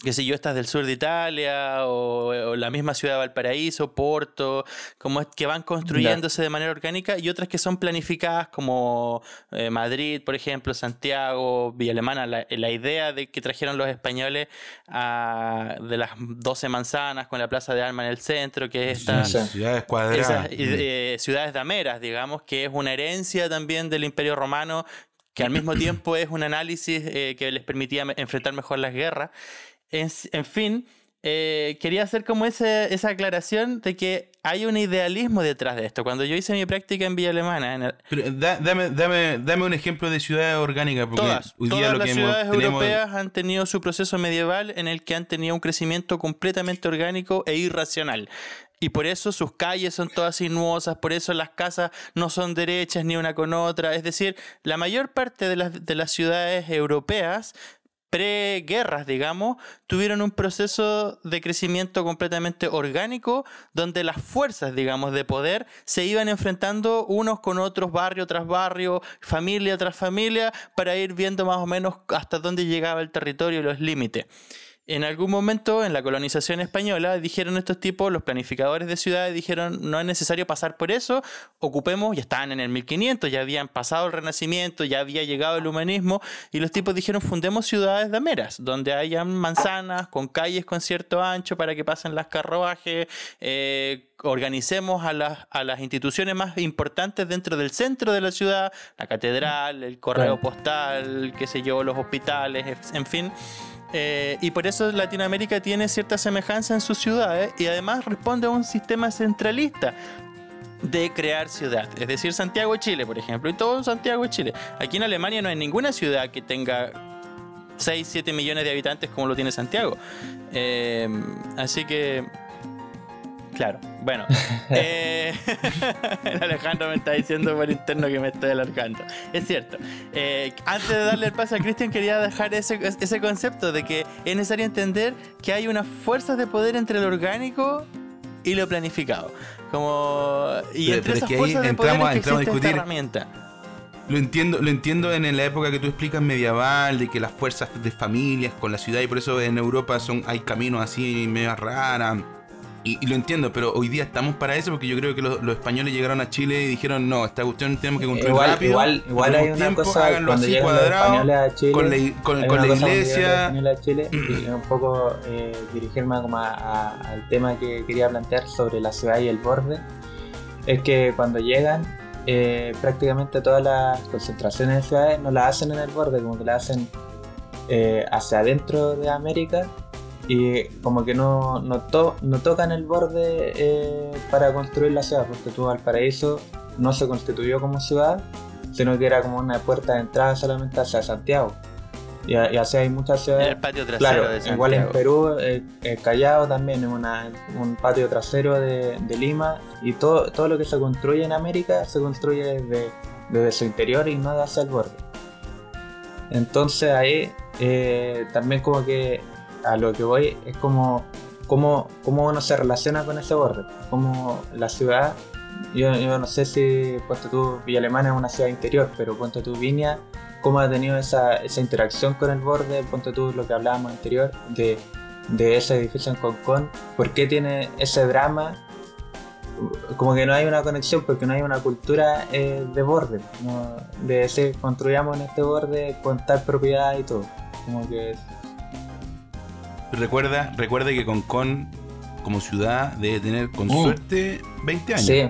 qué sé yo, estas del sur de Italia o, o la misma ciudad de Valparaíso, Porto, como es que van construyéndose de manera orgánica y otras que son planificadas como eh, Madrid, por ejemplo, Santiago, Villa Alemana, la, la idea de que trajeron los españoles a- de las 12 manzanas con la Plaza de Armas en el centro, que es esta, Sí. Ciudades cuadradas. esas eh, ciudades dameras, digamos, que es una herencia también del Imperio Romano, que al mismo tiempo es un análisis eh, que les permitía enfrentar mejor las guerras. En, en fin, eh, quería hacer como ese- esa aclaración de que hay un idealismo detrás de esto. Cuando yo hice mi práctica en Villa Alemana, en el- Pero da- dame, dame, dame un ejemplo de ciudad orgánica, porque todas, hoy día todas lo las que hemos- ciudades tenemos europeas han tenido su proceso medieval en el que han tenido un crecimiento completamente orgánico e irracional. Y por eso sus calles son todas sinuosas, por eso las casas no son derechas ni una con otra. Es decir, la mayor parte de las, de las ciudades europeas preguerras, digamos, tuvieron un proceso de crecimiento completamente orgánico, donde las fuerzas, digamos, de poder se iban enfrentando unos con otros, barrio tras barrio, familia tras familia, para ir viendo más o menos hasta dónde llegaba el territorio y los límites. En algún momento en la colonización española dijeron estos tipos, los planificadores de ciudades dijeron no es necesario pasar por eso, ocupemos, ya estaban en el 1500, ya habían pasado el renacimiento, ya había llegado el humanismo y los tipos dijeron fundemos ciudades dameras, donde hayan manzanas con calles con cierto ancho para que pasen las carruajes, eh, organicemos a las, a las instituciones más importantes dentro del centro de la ciudad, la catedral, el correo postal, qué sé yo, los hospitales, en fin. Eh, y por eso Latinoamérica tiene cierta semejanza en sus ciudades y además responde a un sistema centralista de crear ciudad. Es decir, Santiago Chile, por ejemplo, y todo Santiago Chile. Aquí en Alemania no hay ninguna ciudad que tenga 6, 7 millones de habitantes como lo tiene Santiago. Eh, así que Claro, bueno. eh, el Alejandro me está diciendo por interno que me estoy alargando. Es cierto. Eh, antes de darle el paso a Cristian, quería dejar ese, ese concepto de que es necesario entender que hay unas fuerzas de poder entre lo orgánico y lo planificado. Como, y Pero- entre pero es que ahí fuerzas de poder es que entramos a esta discutir- herramienta. Lo entiendo, lo entiendo en la época que tú explicas medieval, de que las fuerzas de familias con la ciudad, y por eso en Europa son, hay caminos así medio raras. Y, y lo entiendo, pero hoy día estamos para eso porque yo creo que los, los españoles llegaron a Chile y dijeron, no, esta cuestión tenemos que construir Igual, rápido. igual, igual hay una tiempo, cosa háganlo así cuadrado, a Chile. con la, con, con la iglesia. a Chile y un poco eh, dirigirme como a- a- al tema que quería plantear sobre la ciudad y el borde. Es que cuando llegan, eh, prácticamente todas las concentraciones de ciudades no las hacen en el borde, como que las hacen eh, hacia adentro de América y como que no, no, to- no tocan el borde eh, para construir la ciudad, porque tú Valparaíso no se constituyó como ciudad, sino que era como una puerta de entrada solamente hacia Santiago. Y, y así hay muchas En ciudades. el patio trasero Claro, de igual en Perú, eh, eh, Callao también es una- un patio trasero de, de Lima y todo, todo lo que se construye en América se construye desde, desde su interior y no hacia el borde. Entonces ahí eh, también como que a lo que voy es como cómo, cómo uno se relaciona con ese borde, como la ciudad, yo, yo no sé si puesto tú Villa Alemana es una ciudad interior, pero ponte tú Viña, cómo ha tenido esa, esa interacción con el borde, ponte tú lo que hablábamos anterior de, de ese edificio en Concón, ¿por qué tiene ese drama? Como que no hay una conexión porque no hay una cultura eh, de borde, de decir construyamos en este borde con tal propiedad y todo. Como que Recuerda, recuerda que Concón, como ciudad, debe tener con Mm. suerte 20 años. sí,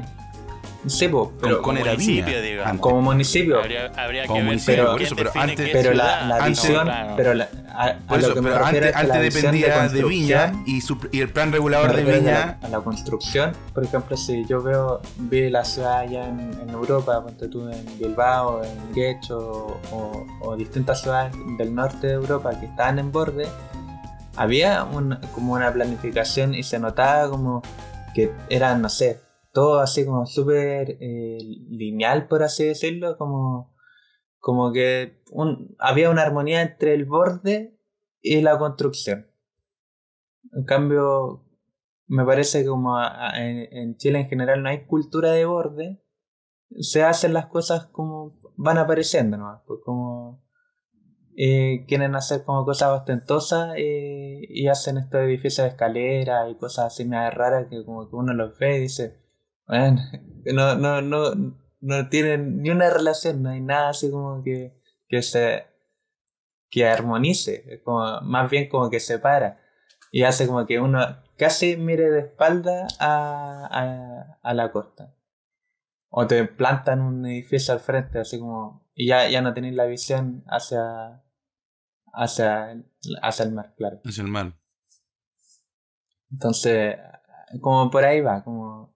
sí, po, pero Concón era municipio, digamos. como municipio. Habría, habría que Como ver municipio, quién por eso, pero antes- pero la, visión, claro. pero la- a, a Por eso, lo que me pero refiero antes, es que antes dependía de, construcción- Viña y, su- y el plan regulador de Viña. la, a la construcción, por ejemplo, si yo veo vi la ciudad allá en, en Europa, ponte tú en Bilbao, en Guecho o, o distintas ciudades del norte de Europa que estaban en borde, había un- como una planificación y se notaba como que eran, no sé, todo así como súper eh, lineal, por así decirlo, como, como que había una armonía entre el borde y la construcción. En cambio, me parece que como en, Chile en general no hay cultura de borde, se hacen las cosas como van apareciendo, ¿no? Pues como eh, quieren hacer como cosas ostentosas eh, y hacen estos edificios de escalera y cosas así medio raras que como que uno los ve y dice, bueno, no, no, no, no tienen ni una relación, no hay nada así como que, que se que armonice, como, más bien como que separa y hace como que uno casi mire de espalda a, a, a la costa. O te plantan un edificio al frente, así como. Y ya, ya no tenéis la visión hacia. Hacia el, hacia el mar, claro. Es el mal. Entonces, como por ahí va, como.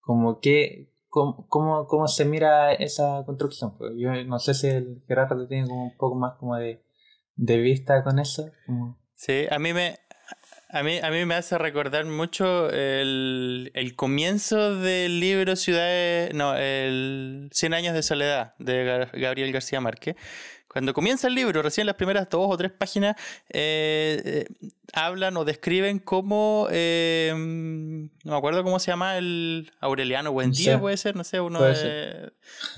como que. cómo, cómo, cómo se mira esa construcción. Pues yo no sé si el Gerardo tiene como un poco más como de, de vista con eso. como- Sí, a mí me, a mí, a mí me hace recordar mucho el, el comienzo del libro Ciudades, no, el 100 años de soledad de Gar- Gabriel García Márquez. Cuando comienza el libro, recién las primeras dos o tres páginas eh, eh, hablan o describen cómo, eh, no me acuerdo cómo se llama el Aureliano Buendía, Sí. puede ser, no sé, uno de,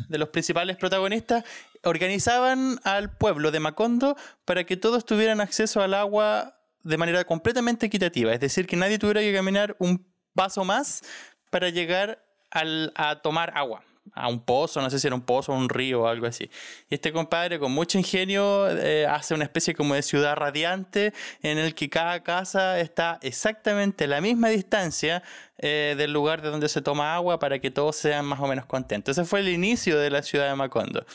de los principales protagonistas, organizaban al pueblo de Macondo para que todos tuvieran acceso al agua de manera completamente equitativa, es decir, que nadie tuviera que caminar un paso más para llegar al- a tomar agua, a un pozo, no sé si era un pozo o un río o algo así. Y este compadre con mucho ingenio eh, hace una especie como de ciudad radiante en el que cada casa está exactamente a la misma distancia eh, del lugar de donde se toma agua para que todos sean más o menos contentos. Ese fue el inicio de la ciudad de Macondo.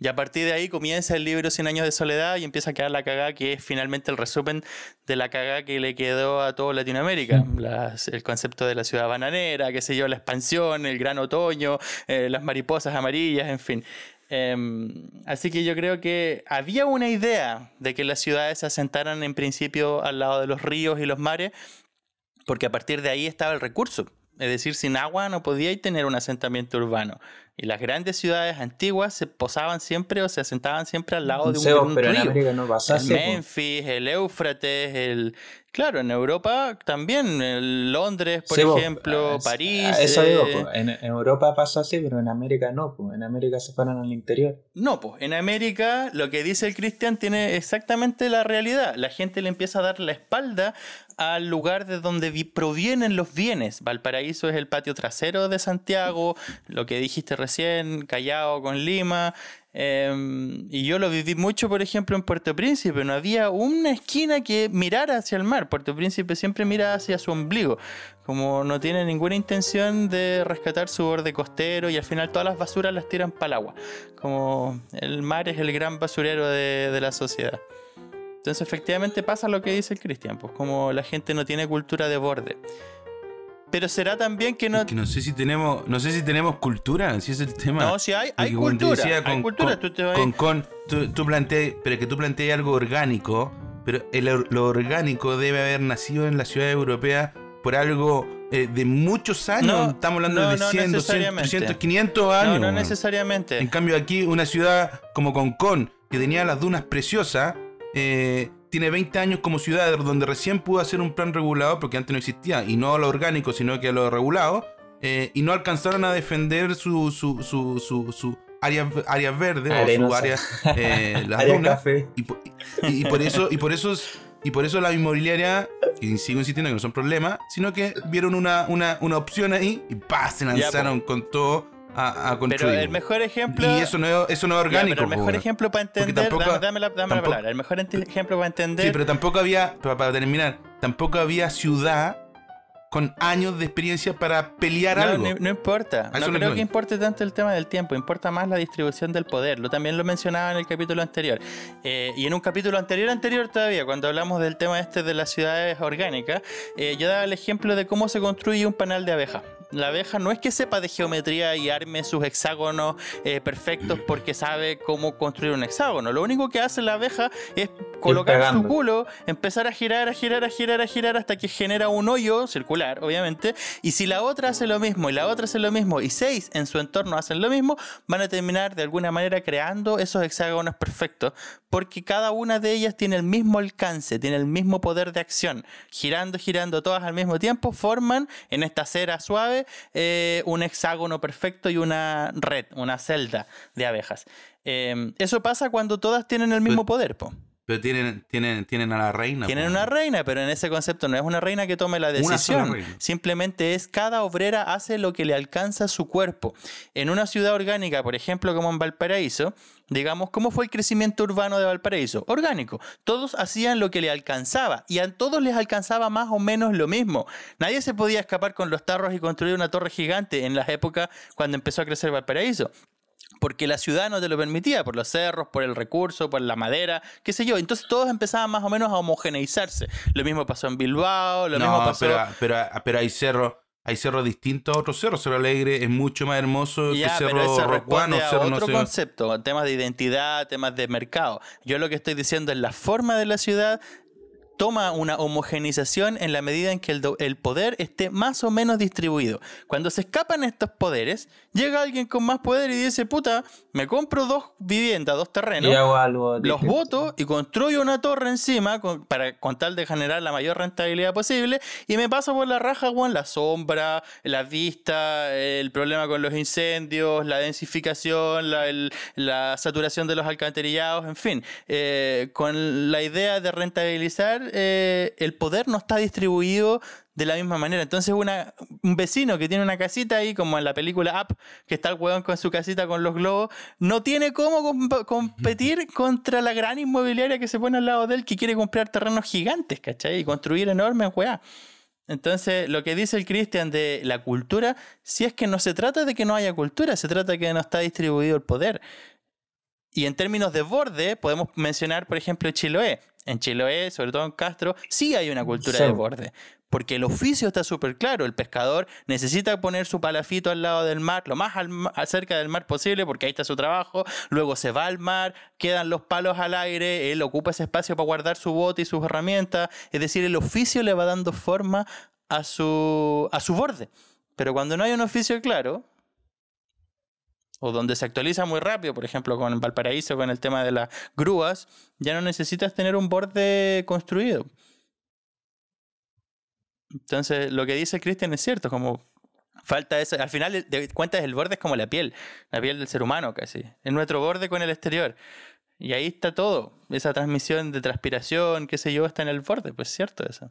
Y a partir de ahí comienza el libro Cien años de soledad y empieza a quedar la cagada que es finalmente el resumen de la cagada que le quedó a toda Latinoamérica. Las- el concepto de la ciudad bananera, qué sé yo, la expansión, el gran otoño, eh, las mariposas amarillas, en fin. Em, así que yo creo que había una idea de que las ciudades se asentaran en principio al lado de los ríos y los mares, porque a partir de ahí estaba el recurso. Es decir, sin agua no podíais tener un asentamiento urbano. Y las grandes ciudades antiguas se posaban siempre o se asentaban siempre al lado de un, Sebo, un pero en. América no pasa El así, po. Memphis, el Éufrates, el... Claro, en Europa también, Londres, por po, ejemplo, París. Eso digo, eh, po. en, en Europa pasa así, pero en América no, pues. En América se fueron al interior. No, pues en América lo que dice el Cristian tiene exactamente la realidad. La gente le empieza a dar la espalda al lugar de donde vi- provienen los bienes. Valparaíso es el patio trasero de Santiago, lo que dijiste recién, Callao con Lima. eh, y yo lo viví mucho, por ejemplo, en Puerto Príncipe. No había una esquina que mirara hacia el mar. Puerto Príncipe siempre mira hacia su ombligo. Como no tiene ninguna intención de rescatar su borde costero y al final todas las basuras las tiran para el agua. Como el mar es el gran basurero de la sociedad. Entonces efectivamente pasa lo que dice el Cristian, pues como la gente no tiene cultura de borde. Pero será también que no... Que no sé si tenemos, no sé si tenemos cultura, si es el tema. No, si hay, hay cultura. decía, hay con- cultura. con- tú te vas- Con, con, tú, tú planteas, pero que tú planteas algo orgánico, pero el lo orgánico debe haber nacido en la ciudad europea por algo eh, de muchos años. No, Estamos hablando no, de no 100, 200, necesariamente. 300, 500 años. no, no necesariamente. En cambio aquí una ciudad como Concón, que tenía las dunas preciosas, eh, tiene 20 años como ciudad donde recién pudo hacer un plan regulado, porque antes no existía, y no a lo orgánico, sino que a lo regulado, eh, y no alcanzaron a defender su, su, su, su, su áreas, áreas verdes o su área, eh, las Área dunas. café. Y, po- y- y por eso, y por eso, y por eso la inmobiliaria, y sigo insistiendo que no son problemas, sino que vieron una, una, una opción ahí y ¡pah! se Ya, lanzaron con todo a, a construir. Pero el mejor ejemplo... Y eso no es, eso no es Ya, orgánico. pero el mejor weón. ejemplo para entender... tampoco- dame, dame la, dame la palabra. El mejor ejemplo para entender... Sí, pero tampoco había, para, terminar, tampoco había ciudad con años de experiencia para pelear No, algo. no, no importa. Eso No creo que importe tanto el tema del tiempo. Importa más la distribución del poder. Lo también lo mencionaba en el capítulo anterior. Eh, y en un capítulo anterior, anterior todavía, cuando hablamos del tema este de las ciudades orgánicas, eh, yo daba el ejemplo de cómo se construye un panal de abeja. La abeja no es que sepa de geometría y arme sus hexágonos eh, perfectos porque sabe cómo construir un hexágono. Lo único que hace la abeja es colocar su culo, empezar a girar, a girar, a girar, a girar hasta que genera un hoyo circular, obviamente. Y si la otra hace lo mismo y la otra hace lo mismo y seis en su entorno hacen lo mismo, van a terminar de alguna manera creando esos hexágonos perfectos porque cada una de ellas tiene el mismo alcance, tiene el mismo poder de acción. Girando, girando todas al mismo tiempo, forman en esta cera suave eh, un hexágono perfecto y una red, una celda de abejas. Eh, eso pasa cuando todas tienen el mismo poder, po. Pero tienen, tienen, tienen a la reina. Tienen una reina, pero en ese concepto no es una reina que tome la decisión. Simplemente es cada obrera hace lo que le alcanza a su cuerpo. En una ciudad orgánica, por ejemplo, como en Valparaíso, digamos, ¿cómo fue el crecimiento urbano de Valparaíso? Orgánico. Todos hacían lo que le alcanzaba y a todos les alcanzaba más o menos lo mismo. Nadie se podía escapar con los tarros y construir una torre gigante en las épocas cuando empezó a crecer Valparaíso porque la ciudad no te lo permitía, por los cerros, por el recurso, por la madera, qué sé yo. Entonces todos empezaban más o menos a homogeneizarse. Lo mismo pasó en Bilbao, lo mismo No, pasó... pero, pero, pero hay cerros. Hay cerros distintos a otros cerros. Cerro Alegre es mucho más hermoso Ya, que Cerro Rocuano. a Cerro no otro sé. concepto, temas de identidad, temas de mercado. Yo lo que estoy diciendo es la forma de la ciudad toma una homogenización en la medida en que el, poder esté más o menos distribuido. Cuando se escapan estos poderes, llega alguien con más poder y dice, puta, me compro dos viviendas, dos terrenos, algo los voto y construyo una torre encima con, para, con tal de generar la mayor rentabilidad posible y me paso por la raja, weón, la sombra, la vista, el problema con los incendios, la densificación, la, el- la saturación de los alcantarillados, en fin, eh, con la idea de rentabilizar, eh, el poder no está distribuido de la misma manera. Entonces una, un vecino que tiene una casita ahí, como en la película Up, que está el weón con su casita con los globos, no tiene cómo comp- competir contra la gran inmobiliaria que se pone al lado de él, que quiere comprar terrenos gigantes, ¿cachai? Y construir enormes weá. Entonces, lo que dice el Cristian de la cultura, si es que no se trata de que no haya cultura, se trata de que no está distribuido el poder. Y en términos de borde, podemos mencionar, por ejemplo, Chiloé. En Chiloé, sobre todo en Castro, sí hay una cultura Sí. de borde. Porque el oficio está súper claro. El pescador necesita poner su palafito al lado del mar, lo más al cerca del mar posible, porque ahí está su trabajo. Luego se va al mar, quedan los palos al aire, él ocupa ese espacio para guardar su bote y sus herramientas. Es decir, el oficio le va dando forma a su, a su borde. Pero cuando no hay un oficio claro, o donde se actualiza muy rápido, por ejemplo con Valparaíso, con el tema de las grúas, ya no necesitas tener un borde construido. Entonces, lo que dice Cristian es cierto, como falta eso. Al final, de cuentas, el borde es como la piel, la piel del ser humano casi. Es nuestro borde con el exterior. Y ahí está todo. Esa transmisión de transpiración, qué sé yo, está en el borde, pues cierto eso.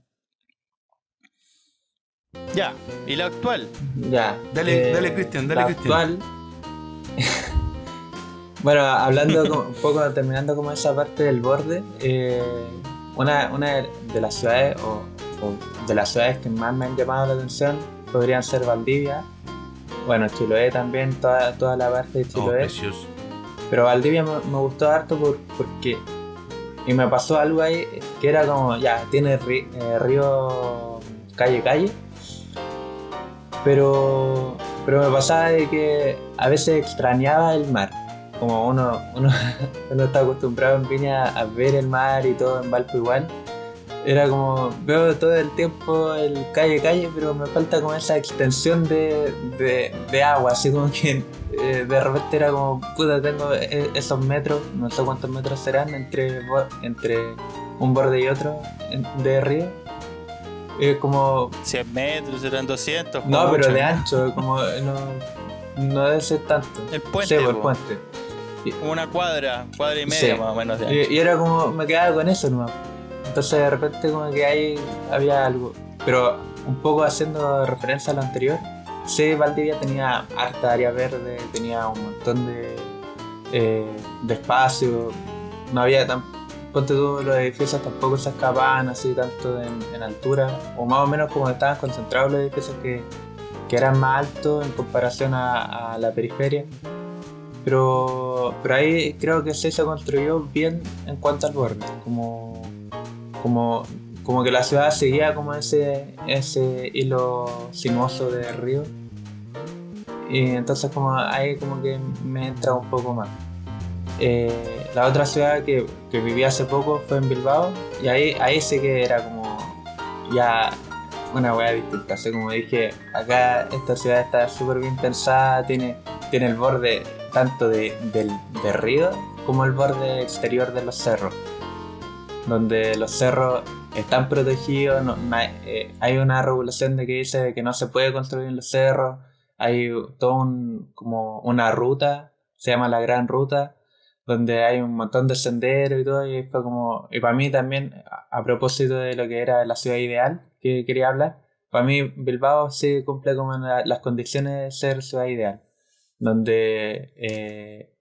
Ya, y la actual. Ya. Dale, eh, dale, Cristian, dale, la Cristian. actual- bueno, hablando un poco, terminando como esa parte del borde, eh, una, una de las ciudades o, o de las ciudades que más me han llamado la atención podrían ser Valdivia, bueno, Chiloé también, toda, toda la parte de Oh, Chiloé. Pero Valdivia me, me gustó harto por- porque. Y me pasó algo ahí que era como, ya, tiene ri- eh, río calle calle. Pero. Pero me pasaba de que a veces extrañaba el mar. Como uno, uno, uno está acostumbrado en Viña a ver el mar y todo en Valpo igual. Era como, veo todo el tiempo el calle calle, pero me falta como esa extensión de, de, de agua, así como que eh, de repente era como, puta, tengo e- esos metros, no sé cuántos metros serán entre, entre un borde y otro de río. Es como, 100 metros, serán 200. no, pero de ancho, como no, no debe ser tanto. El puente, Sí, puente. Una cuadra, cuadra y media Sí. más o menos de ancho. Y, y era como, me quedaba con eso nomás. Entonces de repente como que ahí había algo. Pero un poco haciendo referencia a lo anterior, sí, Valdivia tenía harta área verde, tenía un montón de, eh, de espacio, no había tan... Ponte tú, los edificios tampoco se escapaban así tanto en, altura, o más o menos como estaban concentrados los edificios que, que eran más altos en comparación a, la periferia. Pero, pero ahí creo que se construyó bien en cuanto al borde, como, como, como que la ciudad seguía como ese, ese hilo sinuoso de río. Y entonces como ahí como que me entra un poco más. Eh, la otra ciudad que, viví hace poco fue en Bilbao y ahí, ahí sí que era como ya una weá distinta. Así como dije, acá esta ciudad está súper bien pensada, tiene, tiene el borde tanto de, del, de río como el borde exterior de los cerros. Donde los cerros están protegidos, eh, hay una regulación de que dice que no se puede construir en los cerros, hay como una ruta, se llama la Gran Ruta, donde hay un montón de senderos y todo, y fue como, y para mí también, a, propósito de lo que era la ciudad ideal que quería hablar, para mí Bilbao sí cumple como la- las condiciones de ser ciudad ideal, donde, eh,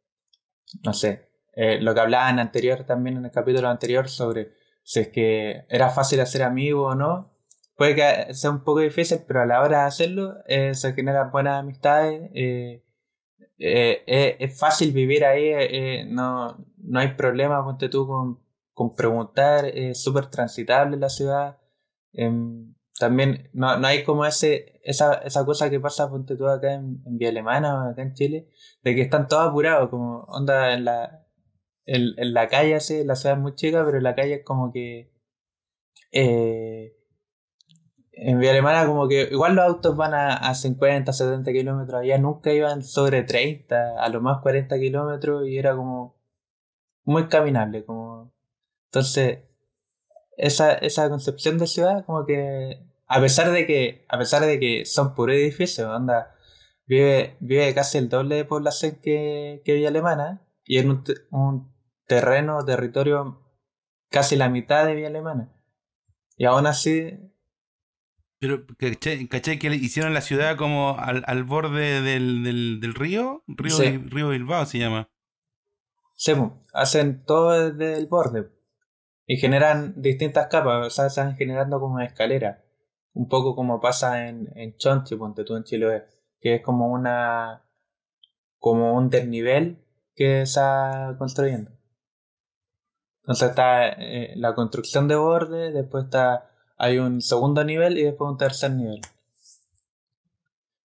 no sé, eh, lo que hablaban anterior también en el capítulo anterior sobre si es que era fácil hacer amigos o no, puede que sea un poco difícil, pero a la hora de hacerlo eh, se generan buenas amistades. eh, eh, eh, es fácil vivir ahí, eh, no, no hay problema, ponte tú con, con preguntar, es súper transitable la ciudad. em, también no, no hay como ese, esa, esa cosa que pasa, ponte tú acá en, en Vía Alemana o acá en Chile, de que están todos apurados, como onda en la, en, en la calle, así, la ciudad es muy chica, pero en la calle es como que... eh, en Vía Alemana como que igual los autos van a, a 50, 70 kilómetros, allá nunca iban sobre 30, a lo más 40 kilómetros y era como muy caminable, como... Entonces, esa, esa concepción de ciudad como que, a pesar de que, a pesar de que son puros edificios, onda, vive, vive casi el doble de población que, que Villa Alemana y en un, un terreno, territorio casi la mitad de Villa Alemana. Y aún así Pero, ¿cachai, cachai que le hicieron la ciudad como al, al borde del, del, del río? Río, Sí. Río Bilbao se llama. Sí, hacen todo desde el borde y generan distintas capas, o sea, se van generando como escaleras, un poco como pasa en, en Chonchi, ponte tú en Chiloé, que es como una como un desnivel que se va construyendo. Entonces está eh, la construcción de borde, después está hay un segundo nivel y después un tercer nivel.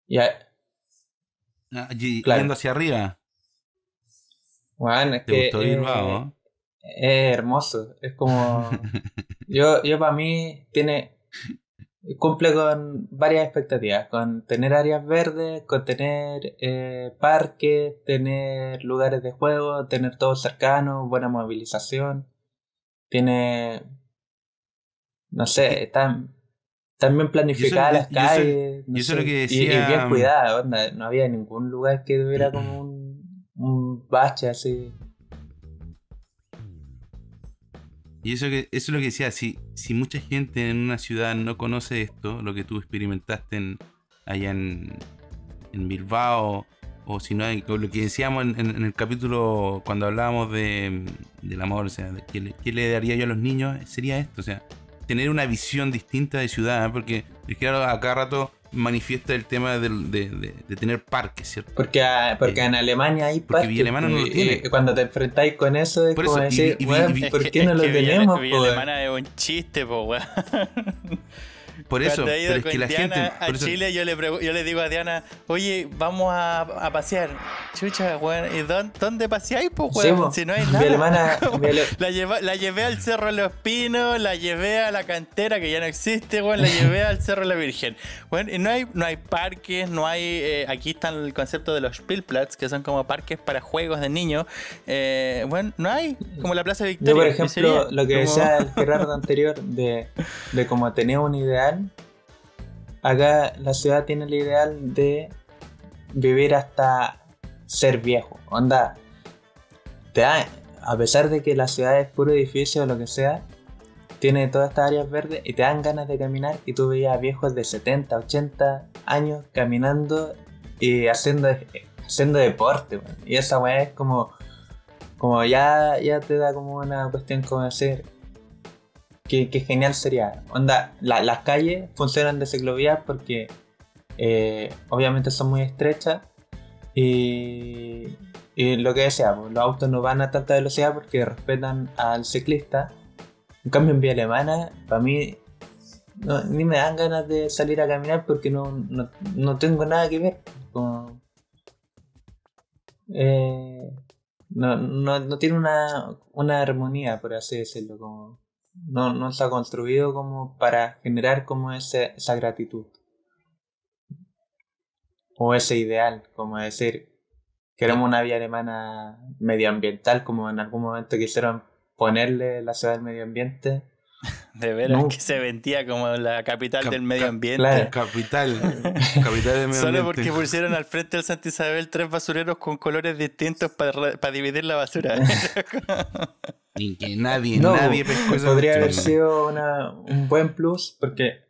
Y hay- Ah, y- Claro. Yendo hacia arriba. bueno, es ¿Te que gustó eh, Bilbao? Es hermoso, es como... yo, yo para mí tiene... cumple con varias expectativas, con tener áreas verdes, con tener eh, parques, tener lugares de juego, tener todo cercano, buena movilización, tiene, no sé, están también planificadas las calles, no y eso es sé, lo que y- y decía- bien cuidadas, onda, no había ningún lugar que tuviera como un, un bache así. Y eso, que, eso es lo que decía, si, si mucha gente en una ciudad no conoce esto, lo que tú experimentaste en, allá en, en Bilbao, o si no hay, lo que decíamos en, en- en el capítulo cuando hablábamos de, del amor, o sea, de ¿qué, le, qué le daría yo a los niños? Sería esto, o sea, tener una visión distinta de ciudad, ¿eh? porque es que ahora a cada rato manifiesta el tema del- de, de- de tener parques, ¿cierto? Porque, porque Eh, en Alemania hay porque parques, Villa Alemana no lo tiene. y cuando te enfrentáis con eso es Por como y- decir, y- y- "Weón, y- ¿por Es qué que- no es lo tenemos? Villa weón?" Alemana es un chiste, po, weón. Por eso, Cuando he ido pero es que la Diana gente... a eso- Chile, yo le, yo le digo a Diana, oye, vamos a, a pasear. Chucha, weón, ¿y dónde, dónde paseáis, pues, weón? si no hay nada. La, lleva- la llevé al Cerro de los Pinos, la llevé a la cantera, que ya no existe, weón, la llevé al Cerro de la Virgen. Bueno, y no hay, no hay parques, no hay... eh, aquí está el concepto de los Spielplatz, que son como parques para juegos de niños. Eh, bueno, no hay, como la Plaza Victoria. Yo, por ¿y ejemplo, lo que Como- decía el Gerardo anterior de, de cómo tenía un ideal, acá la ciudad tiene el ideal de vivir hasta ser viejo. Onda, te da, a pesar de que la ciudad es puro edificio o lo que sea, tiene todas estas áreas verdes y te dan ganas de caminar y tú veías viejos de 70, 80 años caminando y haciendo, haciendo deporte. Y esa weá es como como ya, ya te da como una cuestión como decir que, que genial sería. Onda, la- las calles funcionan de ciclovías porque eh, obviamente son muy estrechas y, y lo que decía, pues, los autos no van a tanta velocidad porque respetan al ciclista. En cambio en vía alemana, para mí ni me dan ganas de salir a caminar porque no, no, no tengo nada que ver. Como, eh, no, no, tiene una, una armonía, por así decirlo. No, no se ha construido como para generar como ese, esa gratitud. O ese ideal, como decir, queremos una vía alemana medioambiental, como en algún momento quisieron ponerle la ciudad del medio ambiente. De veras No. que se vendía como la capital Cap- del medio cap- ambiente. claro. Capital. capital del medio Solo ambiente. porque pusieron al frente del Santa Isabel tres basureros con colores distintos para, para dividir la basura. Y que nadie, No, nadie pescó esa podría haber sido una, un buen plus porque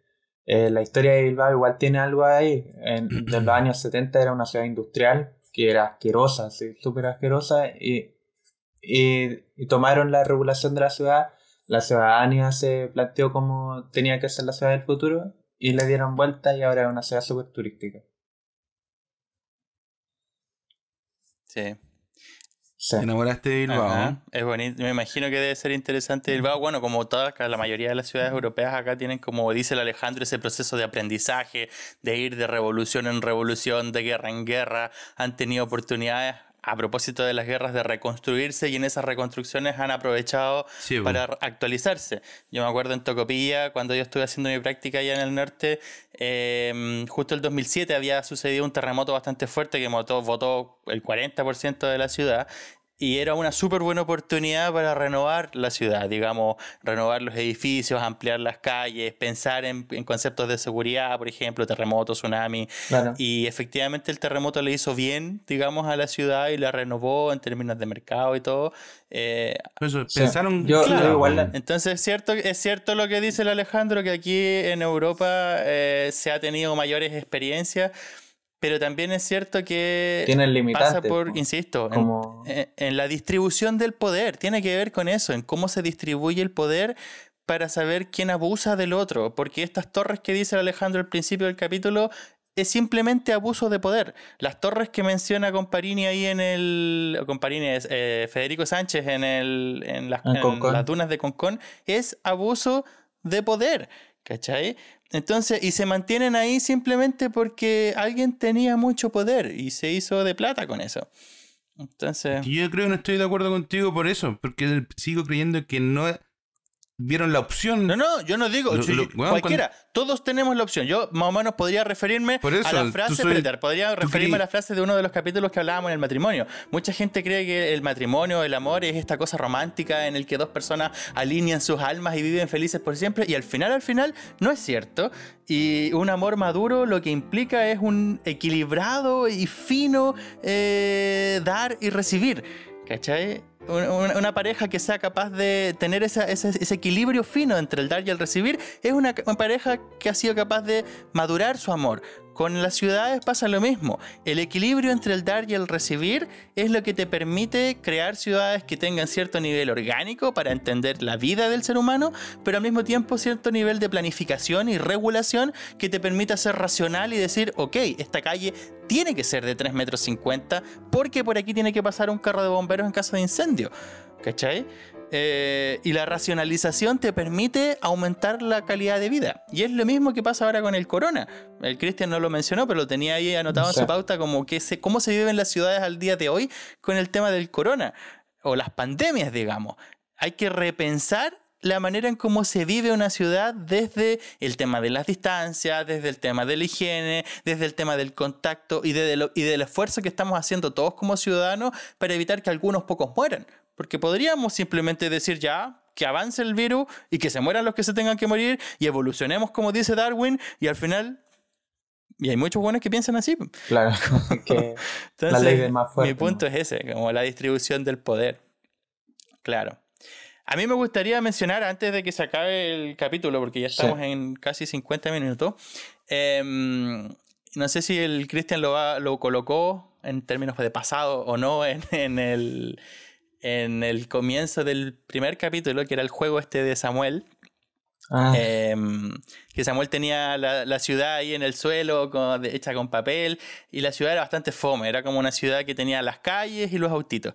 eh, la historia de Bilbao igual tiene algo ahí. En, de los años 70 era una ciudad industrial que era asquerosa, súper asquerosa y, y, y tomaron la regulación de la ciudad. La ciudadanía se planteó como tenía que ser la ciudad del futuro y le dieron vuelta y ahora es una ciudad súper turística. sí. Sí. Te enamoraste de Bilbao. Ajá, Es bonito. Me imagino que debe ser interesante Bilbao. Bueno, como todas, la mayoría de las ciudades europeas acá tienen, como dice el Alejandro, ese proceso de aprendizaje, de ir de revolución en revolución, de guerra en guerra. Han tenido oportunidades, a propósito de las guerras, de reconstruirse y en esas reconstrucciones han aprovechado Sí, para actualizarse. Yo me acuerdo en Tocopilla, cuando yo estuve haciendo mi práctica allá en el norte, eh, justo el 2007 había sucedido un terremoto bastante fuerte que votó, votó el 40% de la ciudad. Y era una súper buena oportunidad para renovar la ciudad, digamos, renovar los edificios, ampliar las calles, pensar en, en conceptos de seguridad, por ejemplo, terremoto, tsunami. Claro. Y efectivamente el terremoto le hizo bien, digamos, a la ciudad y la renovó en términos de mercado y todo. Eh, eso, Sí. pensaron. Yo- yo igual la- entonces es cierto, es cierto lo que dice el Alejandro, que aquí en Europa eh, se ha tenido mayores experiencias, pero también es cierto que Tienen pasa por, po. insisto, en- Como- en, en la distribución del poder. Tiene que ver con eso, en cómo se distribuye el poder para saber quién abusa del otro. Porque estas torres que dice Alejandro al principio del capítulo es simplemente abuso de poder. Las torres que menciona Comparini ahí en el. Comparini es eh, Federico Sánchez en, el, en, las, En las dunas de Concón es abuso de poder. ¿Cachai? Entonces, y se mantienen ahí simplemente porque alguien tenía mucho poder y se hizo de plata con eso. Entonces, Yo creo que no estoy de acuerdo contigo por eso, porque sigo creyendo que no vieron la opción. No, no, yo no digo. Lo- lo- cualquiera. Todos tenemos la opción. Yo más o menos podría referirme Por eso, a la frase. soy- podría referirme a la frase de uno de los capítulos que hablábamos en el matrimonio. Mucha gente cree que el matrimonio, el amor, es esta cosa romántica en el que dos personas alinean sus almas y viven felices por siempre. Y al final, al final, no es cierto. Y un amor maduro lo que implica es un equilibrado y fino eh, dar y recibir. ¿Cachai? Una, pareja que sea capaz de tener ese, ese equilibrio fino entre el dar y el recibir es una pareja que ha sido capaz de madurar su amor. Con las ciudades pasa lo mismo. El equilibrio entre el dar y el recibir es lo que te permite crear ciudades que tengan cierto nivel orgánico para entender la vida del ser humano, pero al mismo tiempo cierto nivel de planificación y regulación que te permita ser racional y decir, ok, esta calle tiene que ser de 3 metros 50 porque por aquí tiene que pasar un carro de bomberos en caso de incendio. ¿Cachai? Eh, y la racionalización te permite aumentar la calidad de vida. Y es lo mismo que pasa ahora con el corona. El Cristian no lo mencionó, pero lo tenía ahí anotado en Sí. su pauta como que se, cómo se viven las ciudades al día de hoy con el tema del corona. O las pandemias, digamos. Hay que repensar la manera en cómo se vive una ciudad desde el tema de las distancias, desde el tema de la higiene, desde el tema del contacto y, de lo- y del esfuerzo que estamos haciendo todos como ciudadanos para evitar que algunos pocos mueran. Porque podríamos simplemente decir ya que avance el virus y que se mueran los que se tengan que morir y evolucionemos como dice Darwin y al final... Y hay muchos buenos que piensan así. Claro, que Entonces, La ley del más fuerte, mi punto ¿no? es ese, como la distribución del poder. Claro. A mí me gustaría mencionar, antes de que se acabe el capítulo, porque ya Sí. estamos en casi 50 minutos, em, no sé si el Cristian lo, va- lo colocó en términos de pasado o no en, en el, en el comienzo del primer capítulo, que era el juego este de Samuel, ah, Em, que Samuel tenía la, la ciudad ahí en el suelo con- de- hecha con papel y la ciudad era bastante fome, era como una ciudad que tenía las calles y los autitos.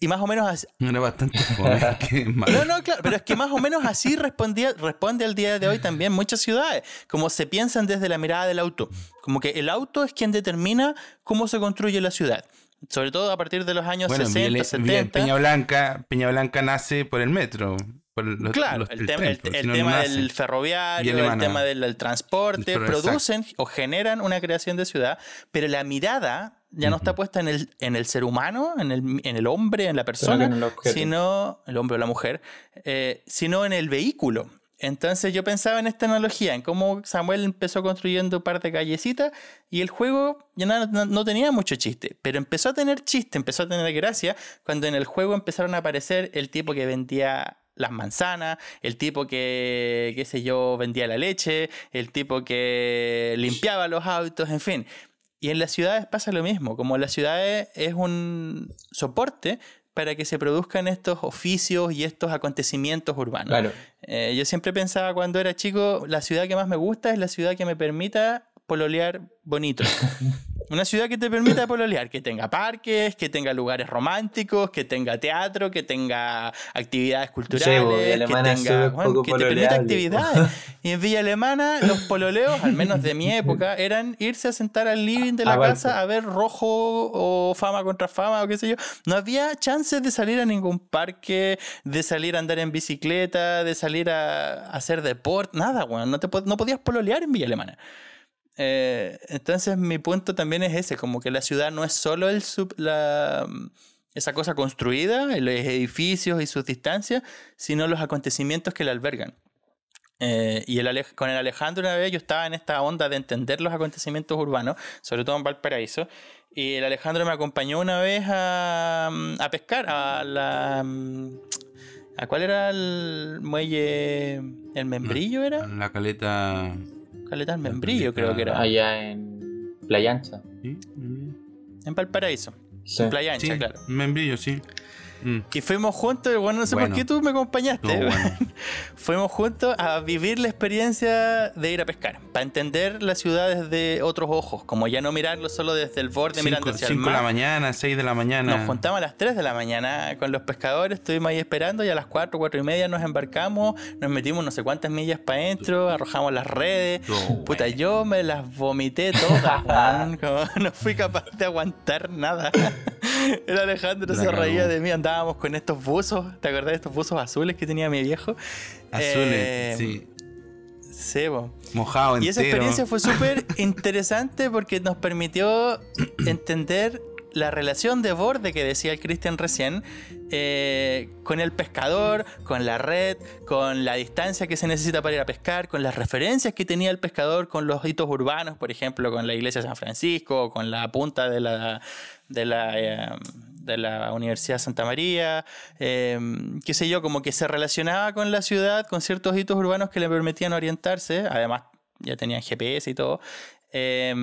Y más o menos así, Era bastante fome. no, no, claro, pero es que más o menos así respondía, responde al día de hoy también muchas ciudades, como se piensan desde la mirada del auto, como que el auto es quien determina cómo se construye la ciudad, sobre todo a partir de los años Bueno, 60, Villa- 70. Peña Blanca, Peña Blanca nace por el metro. Por los- Claro, los- el, tema, tren, el- no, tema nace. del ferroviario, el alemana. tema del, transporte, El producen o generan una creación de ciudad, pero la mirada ya no está puesta en el, en el ser humano, en el, en el hombre, en la que en persona, el sino el hombre o la mujer, eh, sino en el vehículo. Entonces yo pensaba en esta analogía, en cómo Samuel empezó construyendo un par de callecitas y el juego ya no, tenía mucho chiste, pero empezó a tener chiste, empezó a tener gracia cuando en el juego empezaron a aparecer el tipo que vendía las manzanas, el tipo que, qué sé yo, vendía la leche, el tipo que limpiaba los autos, en fin. Y en las ciudades pasa lo mismo, como las ciudades es un soporte para que se produzcan estos oficios y estos acontecimientos urbanos. claro. Eh, yo siempre pensaba cuando era chico, la ciudad que más me gusta es la ciudad que me permita pololear bonito. Una ciudad que te permita pololear, que tenga parques, que tenga lugares románticos, que tenga teatro, que tenga actividades culturales, bo, Villa que tenga, bueno, que te permita actividades. Y en Villa Alemana los pololeos, al menos de mi época, eran irse a sentar al living de la A casa a ver rojo o fama contra fama o qué sé yo. No había chances de salir a ningún parque, de salir a andar en bicicleta, de salir a, a hacer deporte, nada, weón. No, te, no podías pololear en Villa Alemana. Eh, entonces mi punto también es ese, como que la ciudad no es solo el sub- la, esa cosa construida, los edificios y sus distancias, sino los acontecimientos que la albergan. Eh, y el con el Alejandro una vez yo estaba en esta onda de entender los acontecimientos urbanos, sobre todo en Valparaíso, y el Alejandro me acompañó una vez a, a pescar a la... ¿A cuál era el muelle? ¿El membrillo era? La caleta. Caleta del membrillo creo que era. Allá en Playa Ancha. ¿Sí? En Valparaíso. Sí. En Playa Ancha, Sí, claro. membrillo, sí. Mm, Y fuimos juntos, bueno, no sé por Bueno. qué tú me acompañaste. estuvo bueno. fuimos juntos a vivir la experiencia de ir a pescar, para entender la ciudad desde otros ojos, como ya no mirarlo solo desde el borde mirando Cinco, hacia el cinco de la mar. mañana, 6 de la mañana. Nos juntamos a las 3 de la mañana con los pescadores, estuvimos ahí esperando y a las 4, 4 y media nos embarcamos, nos metimos no sé cuántas millas para adentro, arrojamos las redes. Estuvo Puta, bueno. yo me las vomité todas, weón, como no fui capaz de aguantar nada. El Alejandro se reía de mí, andábamos con estos buzos, ¿te acordás de estos buzos azules que tenía mi viejo? Azules, Eh, sí. Po. Mojado Y esa entero. experiencia fue súper interesante porque nos permitió entender la relación de borde que decía el Cristian recién eh, con el pescador, con la red, con la distancia que se necesita para ir a pescar, con las referencias que tenía el pescador con los hitos urbanos, por ejemplo, con la iglesia de San Francisco, con la punta de la, de la, eh, de la Universidad Santa María, eh, qué sé yo, como que se relacionaba con la ciudad, con ciertos hitos urbanos que le permitían orientarse, además ya tenían GPS y todo. Eh,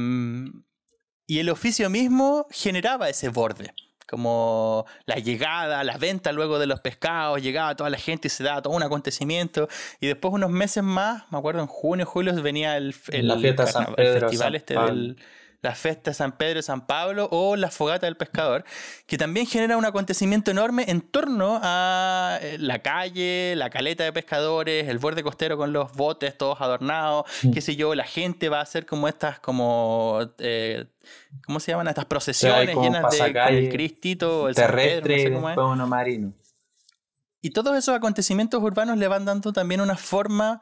y el oficio mismo generaba ese borde. Como la llegada, la venta luego de los pescados, llegaba toda la gente y se daba todo un acontecimiento. Y después, unos meses más, me acuerdo en junio, julio, venía el, el, La fiesta San carnaval- el Pedro, festival San este del, la fiesta de San Pedro y San Pablo o la fogata del pescador, que también genera un acontecimiento enorme en torno a eh, la calle, la caleta de pescadores, el borde costero con los botes todos adornados, qué sé yo, la gente va a hacer como estas, como, eh, ¿cómo se llaman? Estas procesiones llenas de el Cristito, el San Pedro, terrestre no sé y cómo es. después uno marino. Y todos esos acontecimientos urbanos le van dando también una forma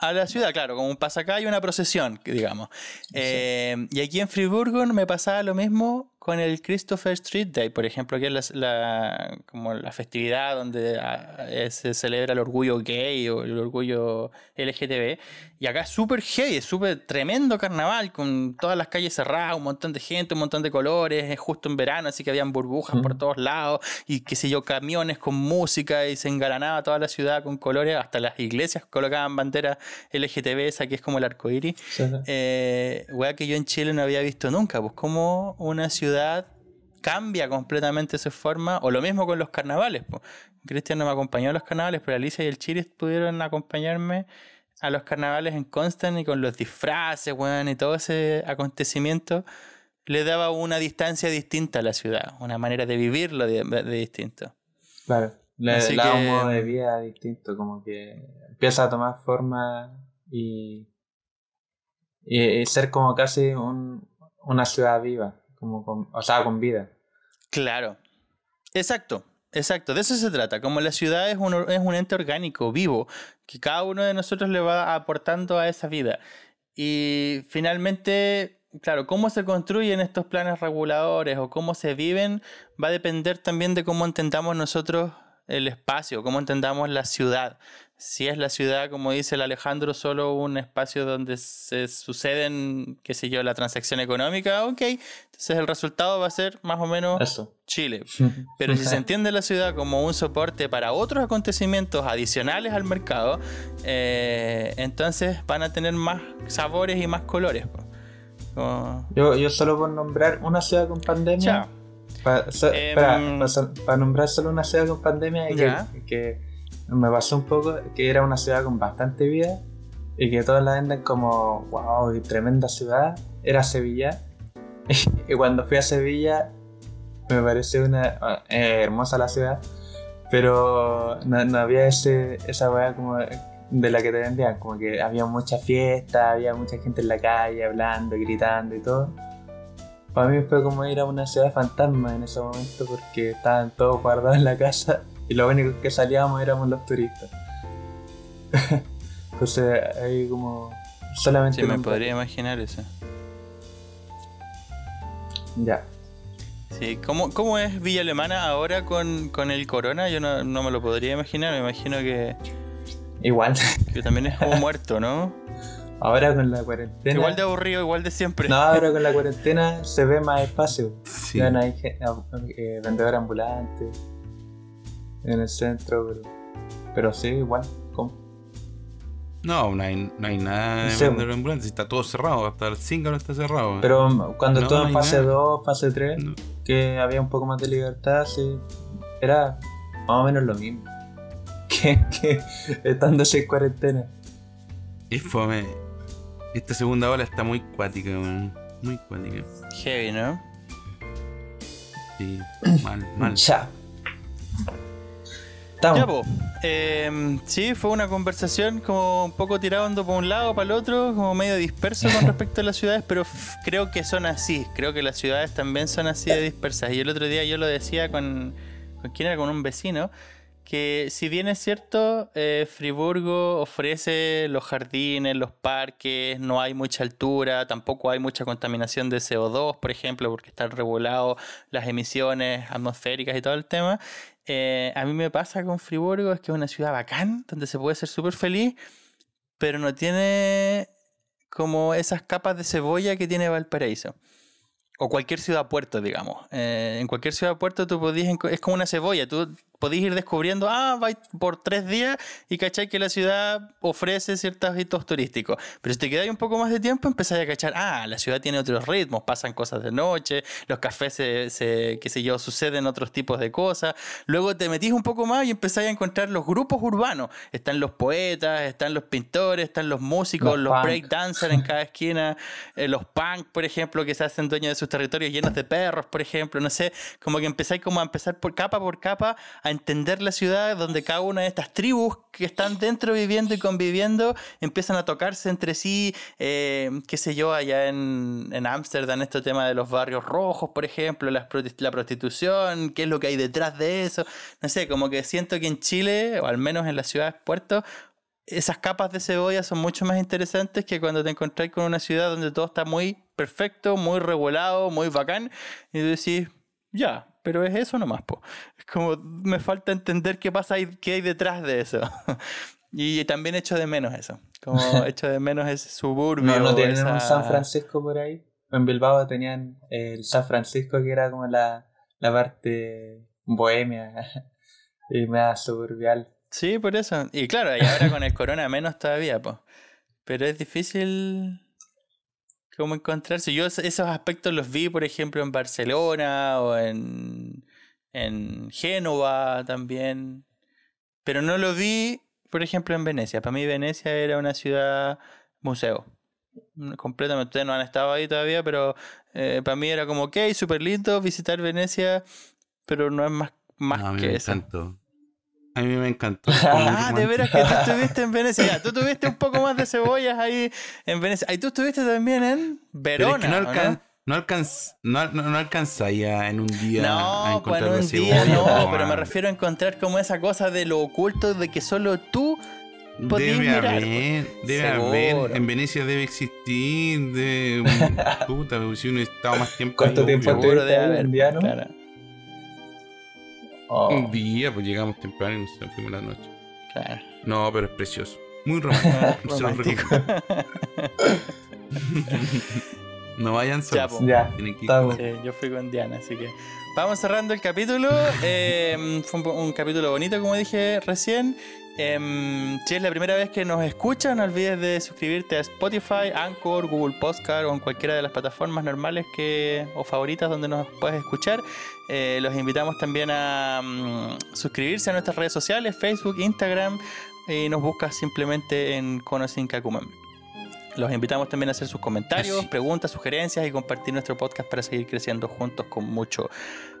a la ciudad, claro, como un pasacalle, una procesión, digamos. Eh, y aquí en Friburgo me pasaba lo mismo con el Christopher Street Day, por ejemplo, que es la, la- como la festividad donde ah, eh, se celebra el orgullo gay o el orgullo LGTB. Y acá es súper heavy, es súper tremendo carnaval, con todas las calles cerradas, un montón de gente, un montón de colores, es justo en verano, así que habían burbujas por todos lados, y qué sé yo, camiones con música, y se engalanaba toda la ciudad con colores, hasta las iglesias colocaban banderas LGTB, esa que es como el arco iris. Sí. Eh, que yo en Chile no había visto nunca, pues como una ciudad cambia completamente su forma, o lo mismo con los carnavales. Pues. Cristian no me acompañó a los carnavales, pero Alicia y el Chile pudieron acompañarme a los carnavales en Constant y con los disfraces, weón, y todo ese acontecimiento le daba una distancia distinta a la ciudad, una manera de vivirlo de, de distinto. Claro. Le, Así le da un modo de vida distinto, como que empieza a tomar forma y, y, y ser como casi un- una ciudad viva, o sea, con vida. Claro. Exacto. Exacto, de eso se trata. Como la ciudad es un, es un ente orgánico, vivo, que cada uno de nosotros le va aportando a esa vida. Y finalmente, claro, cómo se construyen estos planes reguladores o cómo se viven va a depender también de cómo entendamos nosotros el espacio, cómo entendamos la ciudad. Si es la ciudad, como dice el Alejandro, solo un espacio donde se suceden, qué sé yo, la transacción económica, ok, entonces el resultado va a ser más o menos Eso. Chile. Pero si se entiende la ciudad como un soporte para otros acontecimientos adicionales al mercado, eh, entonces van a tener más sabores y más colores. Como- Yo, yo solo por nombrar una ciudad con pandemia. Chao. Pa- so- Em, para nombrar solo una ciudad con pandemia que me pasó un poco que era una ciudad con bastante vida y que todos la venden como wow, y tremenda ciudad, era Sevilla. y cuando fui a Sevilla me pareció una eh, hermosa la ciudad, pero no, no había ese, esa weá como de la que te vendían, como que había mucha fiesta, había mucha gente en la calle hablando, gritando y todo. Para mí fue como ir a una ciudad fantasma en ese momento porque estaban todos guardados en la casa y lo único que salíamos éramos los turistas. Entonces ahí como solamente... Sí, me podría imaginar eso. Ya. Sí, ¿cómo, cómo es Villa Alemana ahora con, con el corona? Yo no, no me lo podría imaginar. Me imagino que, Igual, que también es como muerto, ¿no? ahora con la cuarentena... Igual de aburrido, igual de siempre. No, ahora con la cuarentena se ve más espacio. Sí. Ya no hay gen- eh, vendedor ambulante en el centro, pero, pero sí, igual. ¿cómo? No, no hay, no hay nada de Sí, ambulancia. Está todo cerrado. Hasta el 5 no está cerrado. Pero um, cuando No, estuve no en fase nada. 2, fase 3, No. que había un poco más de libertad, sí, era más o menos lo mismo. Que, que estando en cuarentena. Es fome. Esta segunda ola está muy cuática, weón. Muy cuática. Heavy, ¿no? Sí, mal, mal. Ya. Estamos. Ya, po. Eh, sí, fue una conversación como un poco tirando por un lado, para el otro, como medio disperso con respecto a las ciudades, pero creo que son así. Creo que las ciudades también son así de dispersas. Y el otro día yo lo decía con. ¿Con quién era? Con un vecino. Que si bien es cierto, eh, Friburgo ofrece los jardines, los parques, no hay mucha altura, tampoco hay mucha contaminación de CO2, por ejemplo, porque están regulados las emisiones atmosféricas y todo el tema. Eh, a mí me pasa con Friburgo, es que es una ciudad bacán, donde se puede ser súper feliz, pero no tiene como esas capas de cebolla que tiene Valparaíso. O cualquier ciudad puerto, digamos. Eh, en cualquier ciudad puerto tú podías, es como una cebolla, tú podías ir descubriendo, ah, vais por tres días y cachai que la ciudad ofrece ciertos hitos turísticos. Pero si te quedáis un poco más de tiempo, empezáis a cachar, ah, la ciudad tiene otros ritmos, pasan cosas de noche, los cafés, se, se- qué sé yo, suceden otros tipos de cosas. Luego te metís un poco más y empezáis a encontrar los grupos urbanos. Están los poetas, están los pintores, están los músicos, Los los, breakdancers en cada esquina, eh, los punk, por ejemplo, que se hacen dueños de sus territorios llenos de perros, por ejemplo, no sé, como que empezáis como a empezar por capa por capa a entender la ciudad donde cada una de estas tribus que están dentro viviendo y conviviendo empiezan a tocarse entre sí, eh, qué sé yo, allá en en Ámsterdam, este tema de los barrios rojos, por ejemplo, la prostitución, qué es lo que hay detrás de eso, no sé, como que siento que en Chile, o al menos en las ciudades puertos, esas capas de cebolla son mucho más interesantes que cuando te encontrás con una ciudad donde todo está muy perfecto, muy regulado, muy bacán, y tú decís, ya, pero es eso nomás, po. Es como, me falta entender qué pasa ahí, qué hay detrás de eso. y también echo de menos eso. Como echo de menos ese suburbio. No, no tienen esa- un San Francisco por ahí. En Bilbao tenían el San Francisco que era como la, la parte bohemia y más suburbial. Sí, por eso. Y claro, y ahora con el corona menos todavía, pues. Pero es difícil como encontrarse. Yo es- esos aspectos los vi, por ejemplo, en Barcelona o en, en Génova también. Pero no lo vi, por ejemplo, en Venecia. Para mí Venecia era una ciudad museo. Mm, Completamente. Ustedes no han estado ahí todavía, pero eh, para mí era como, ok, súper lindo visitar Venecia, pero no es más, más No, a mí que me eso. encantó. A mí me encantó. Ah, de veras que tú estuviste en Venecia. Ya, tú tuviste un poco más de cebollas ahí en Venecia. Y tú estuviste también en Pero Verona. es que no, ¿o alcan no, alcanz no, no, no alcanzaría en un día a No, pues encontrar un día cebolla, no, po, pero me man. refiero a encontrar como esa cosa de lo oculto de que solo tú podías Debe mirar. haber, debe Seguro. haber. En Venecia debe existir. De, puta, si uno estaba más tiempo. ¿Cuánto ahí, tiempo. Seguro estuviste de ahí, haber. un día, no? Claro, Oh, Un día, pues llegamos temprano y nos fuimos la noche. claro. No, pero es precioso. Muy romántico. Se los Romántico. recomiendo. no vayan Ya, solos. ya, Tienen que ir. Sí, yo fui con Diana, así que vamos cerrando el capítulo. Eh, fue un, un capítulo bonito, como dije recién. Em, si es la primera vez que nos escuchan, no olvides de suscribirte a Spotify, Anchor, Google Podcast o en cualquiera de las plataformas normales que, o favoritas donde nos puedes escuchar. Eh, los invitamos también a mm, suscribirse a nuestras redes sociales, Facebook, Instagram, y nos buscas simplemente en Conocin Kakumen. Los invitamos también a hacer sus comentarios, preguntas, sugerencias y compartir nuestro podcast para seguir creciendo juntos con mucho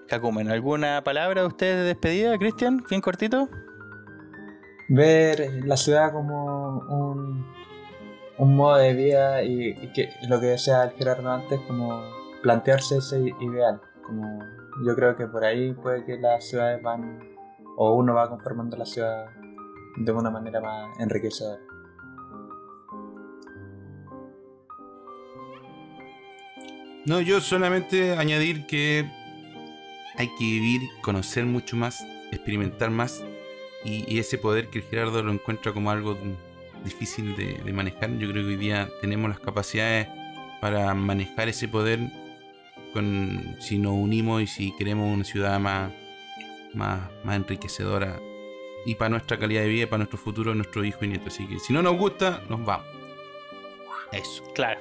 Kakumen. ¿Alguna palabra de ustedes de despedida, Cristian? Bien cortito. Ver la ciudad como un, un modo de vida y, que lo que decía el Gerardo antes, como plantearse ese ideal. Como yo creo que por ahí puede que las ciudades van, o uno va conformando la ciudad de una manera más enriquecedora. No, yo solamente añadir que hay que vivir, conocer mucho más, experimentar más. Y, y ese poder que el Gerardo lo encuentra como algo difícil de, de manejar. Yo creo que hoy día tenemos las capacidades para manejar ese poder con, si nos unimos y si queremos una ciudad más, más, más enriquecedora. Y para nuestra calidad de vida, para nuestro futuro, nuestros hijos y nietos. Así que si no nos gusta, nos vamos. Eso. Claro.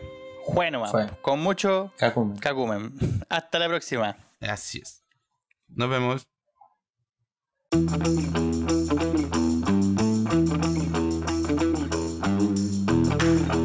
Bueno, Fue. vamos. Con mucho Kakumen. Kakumen. Hasta la próxima. Así es. Nos vemos. thank you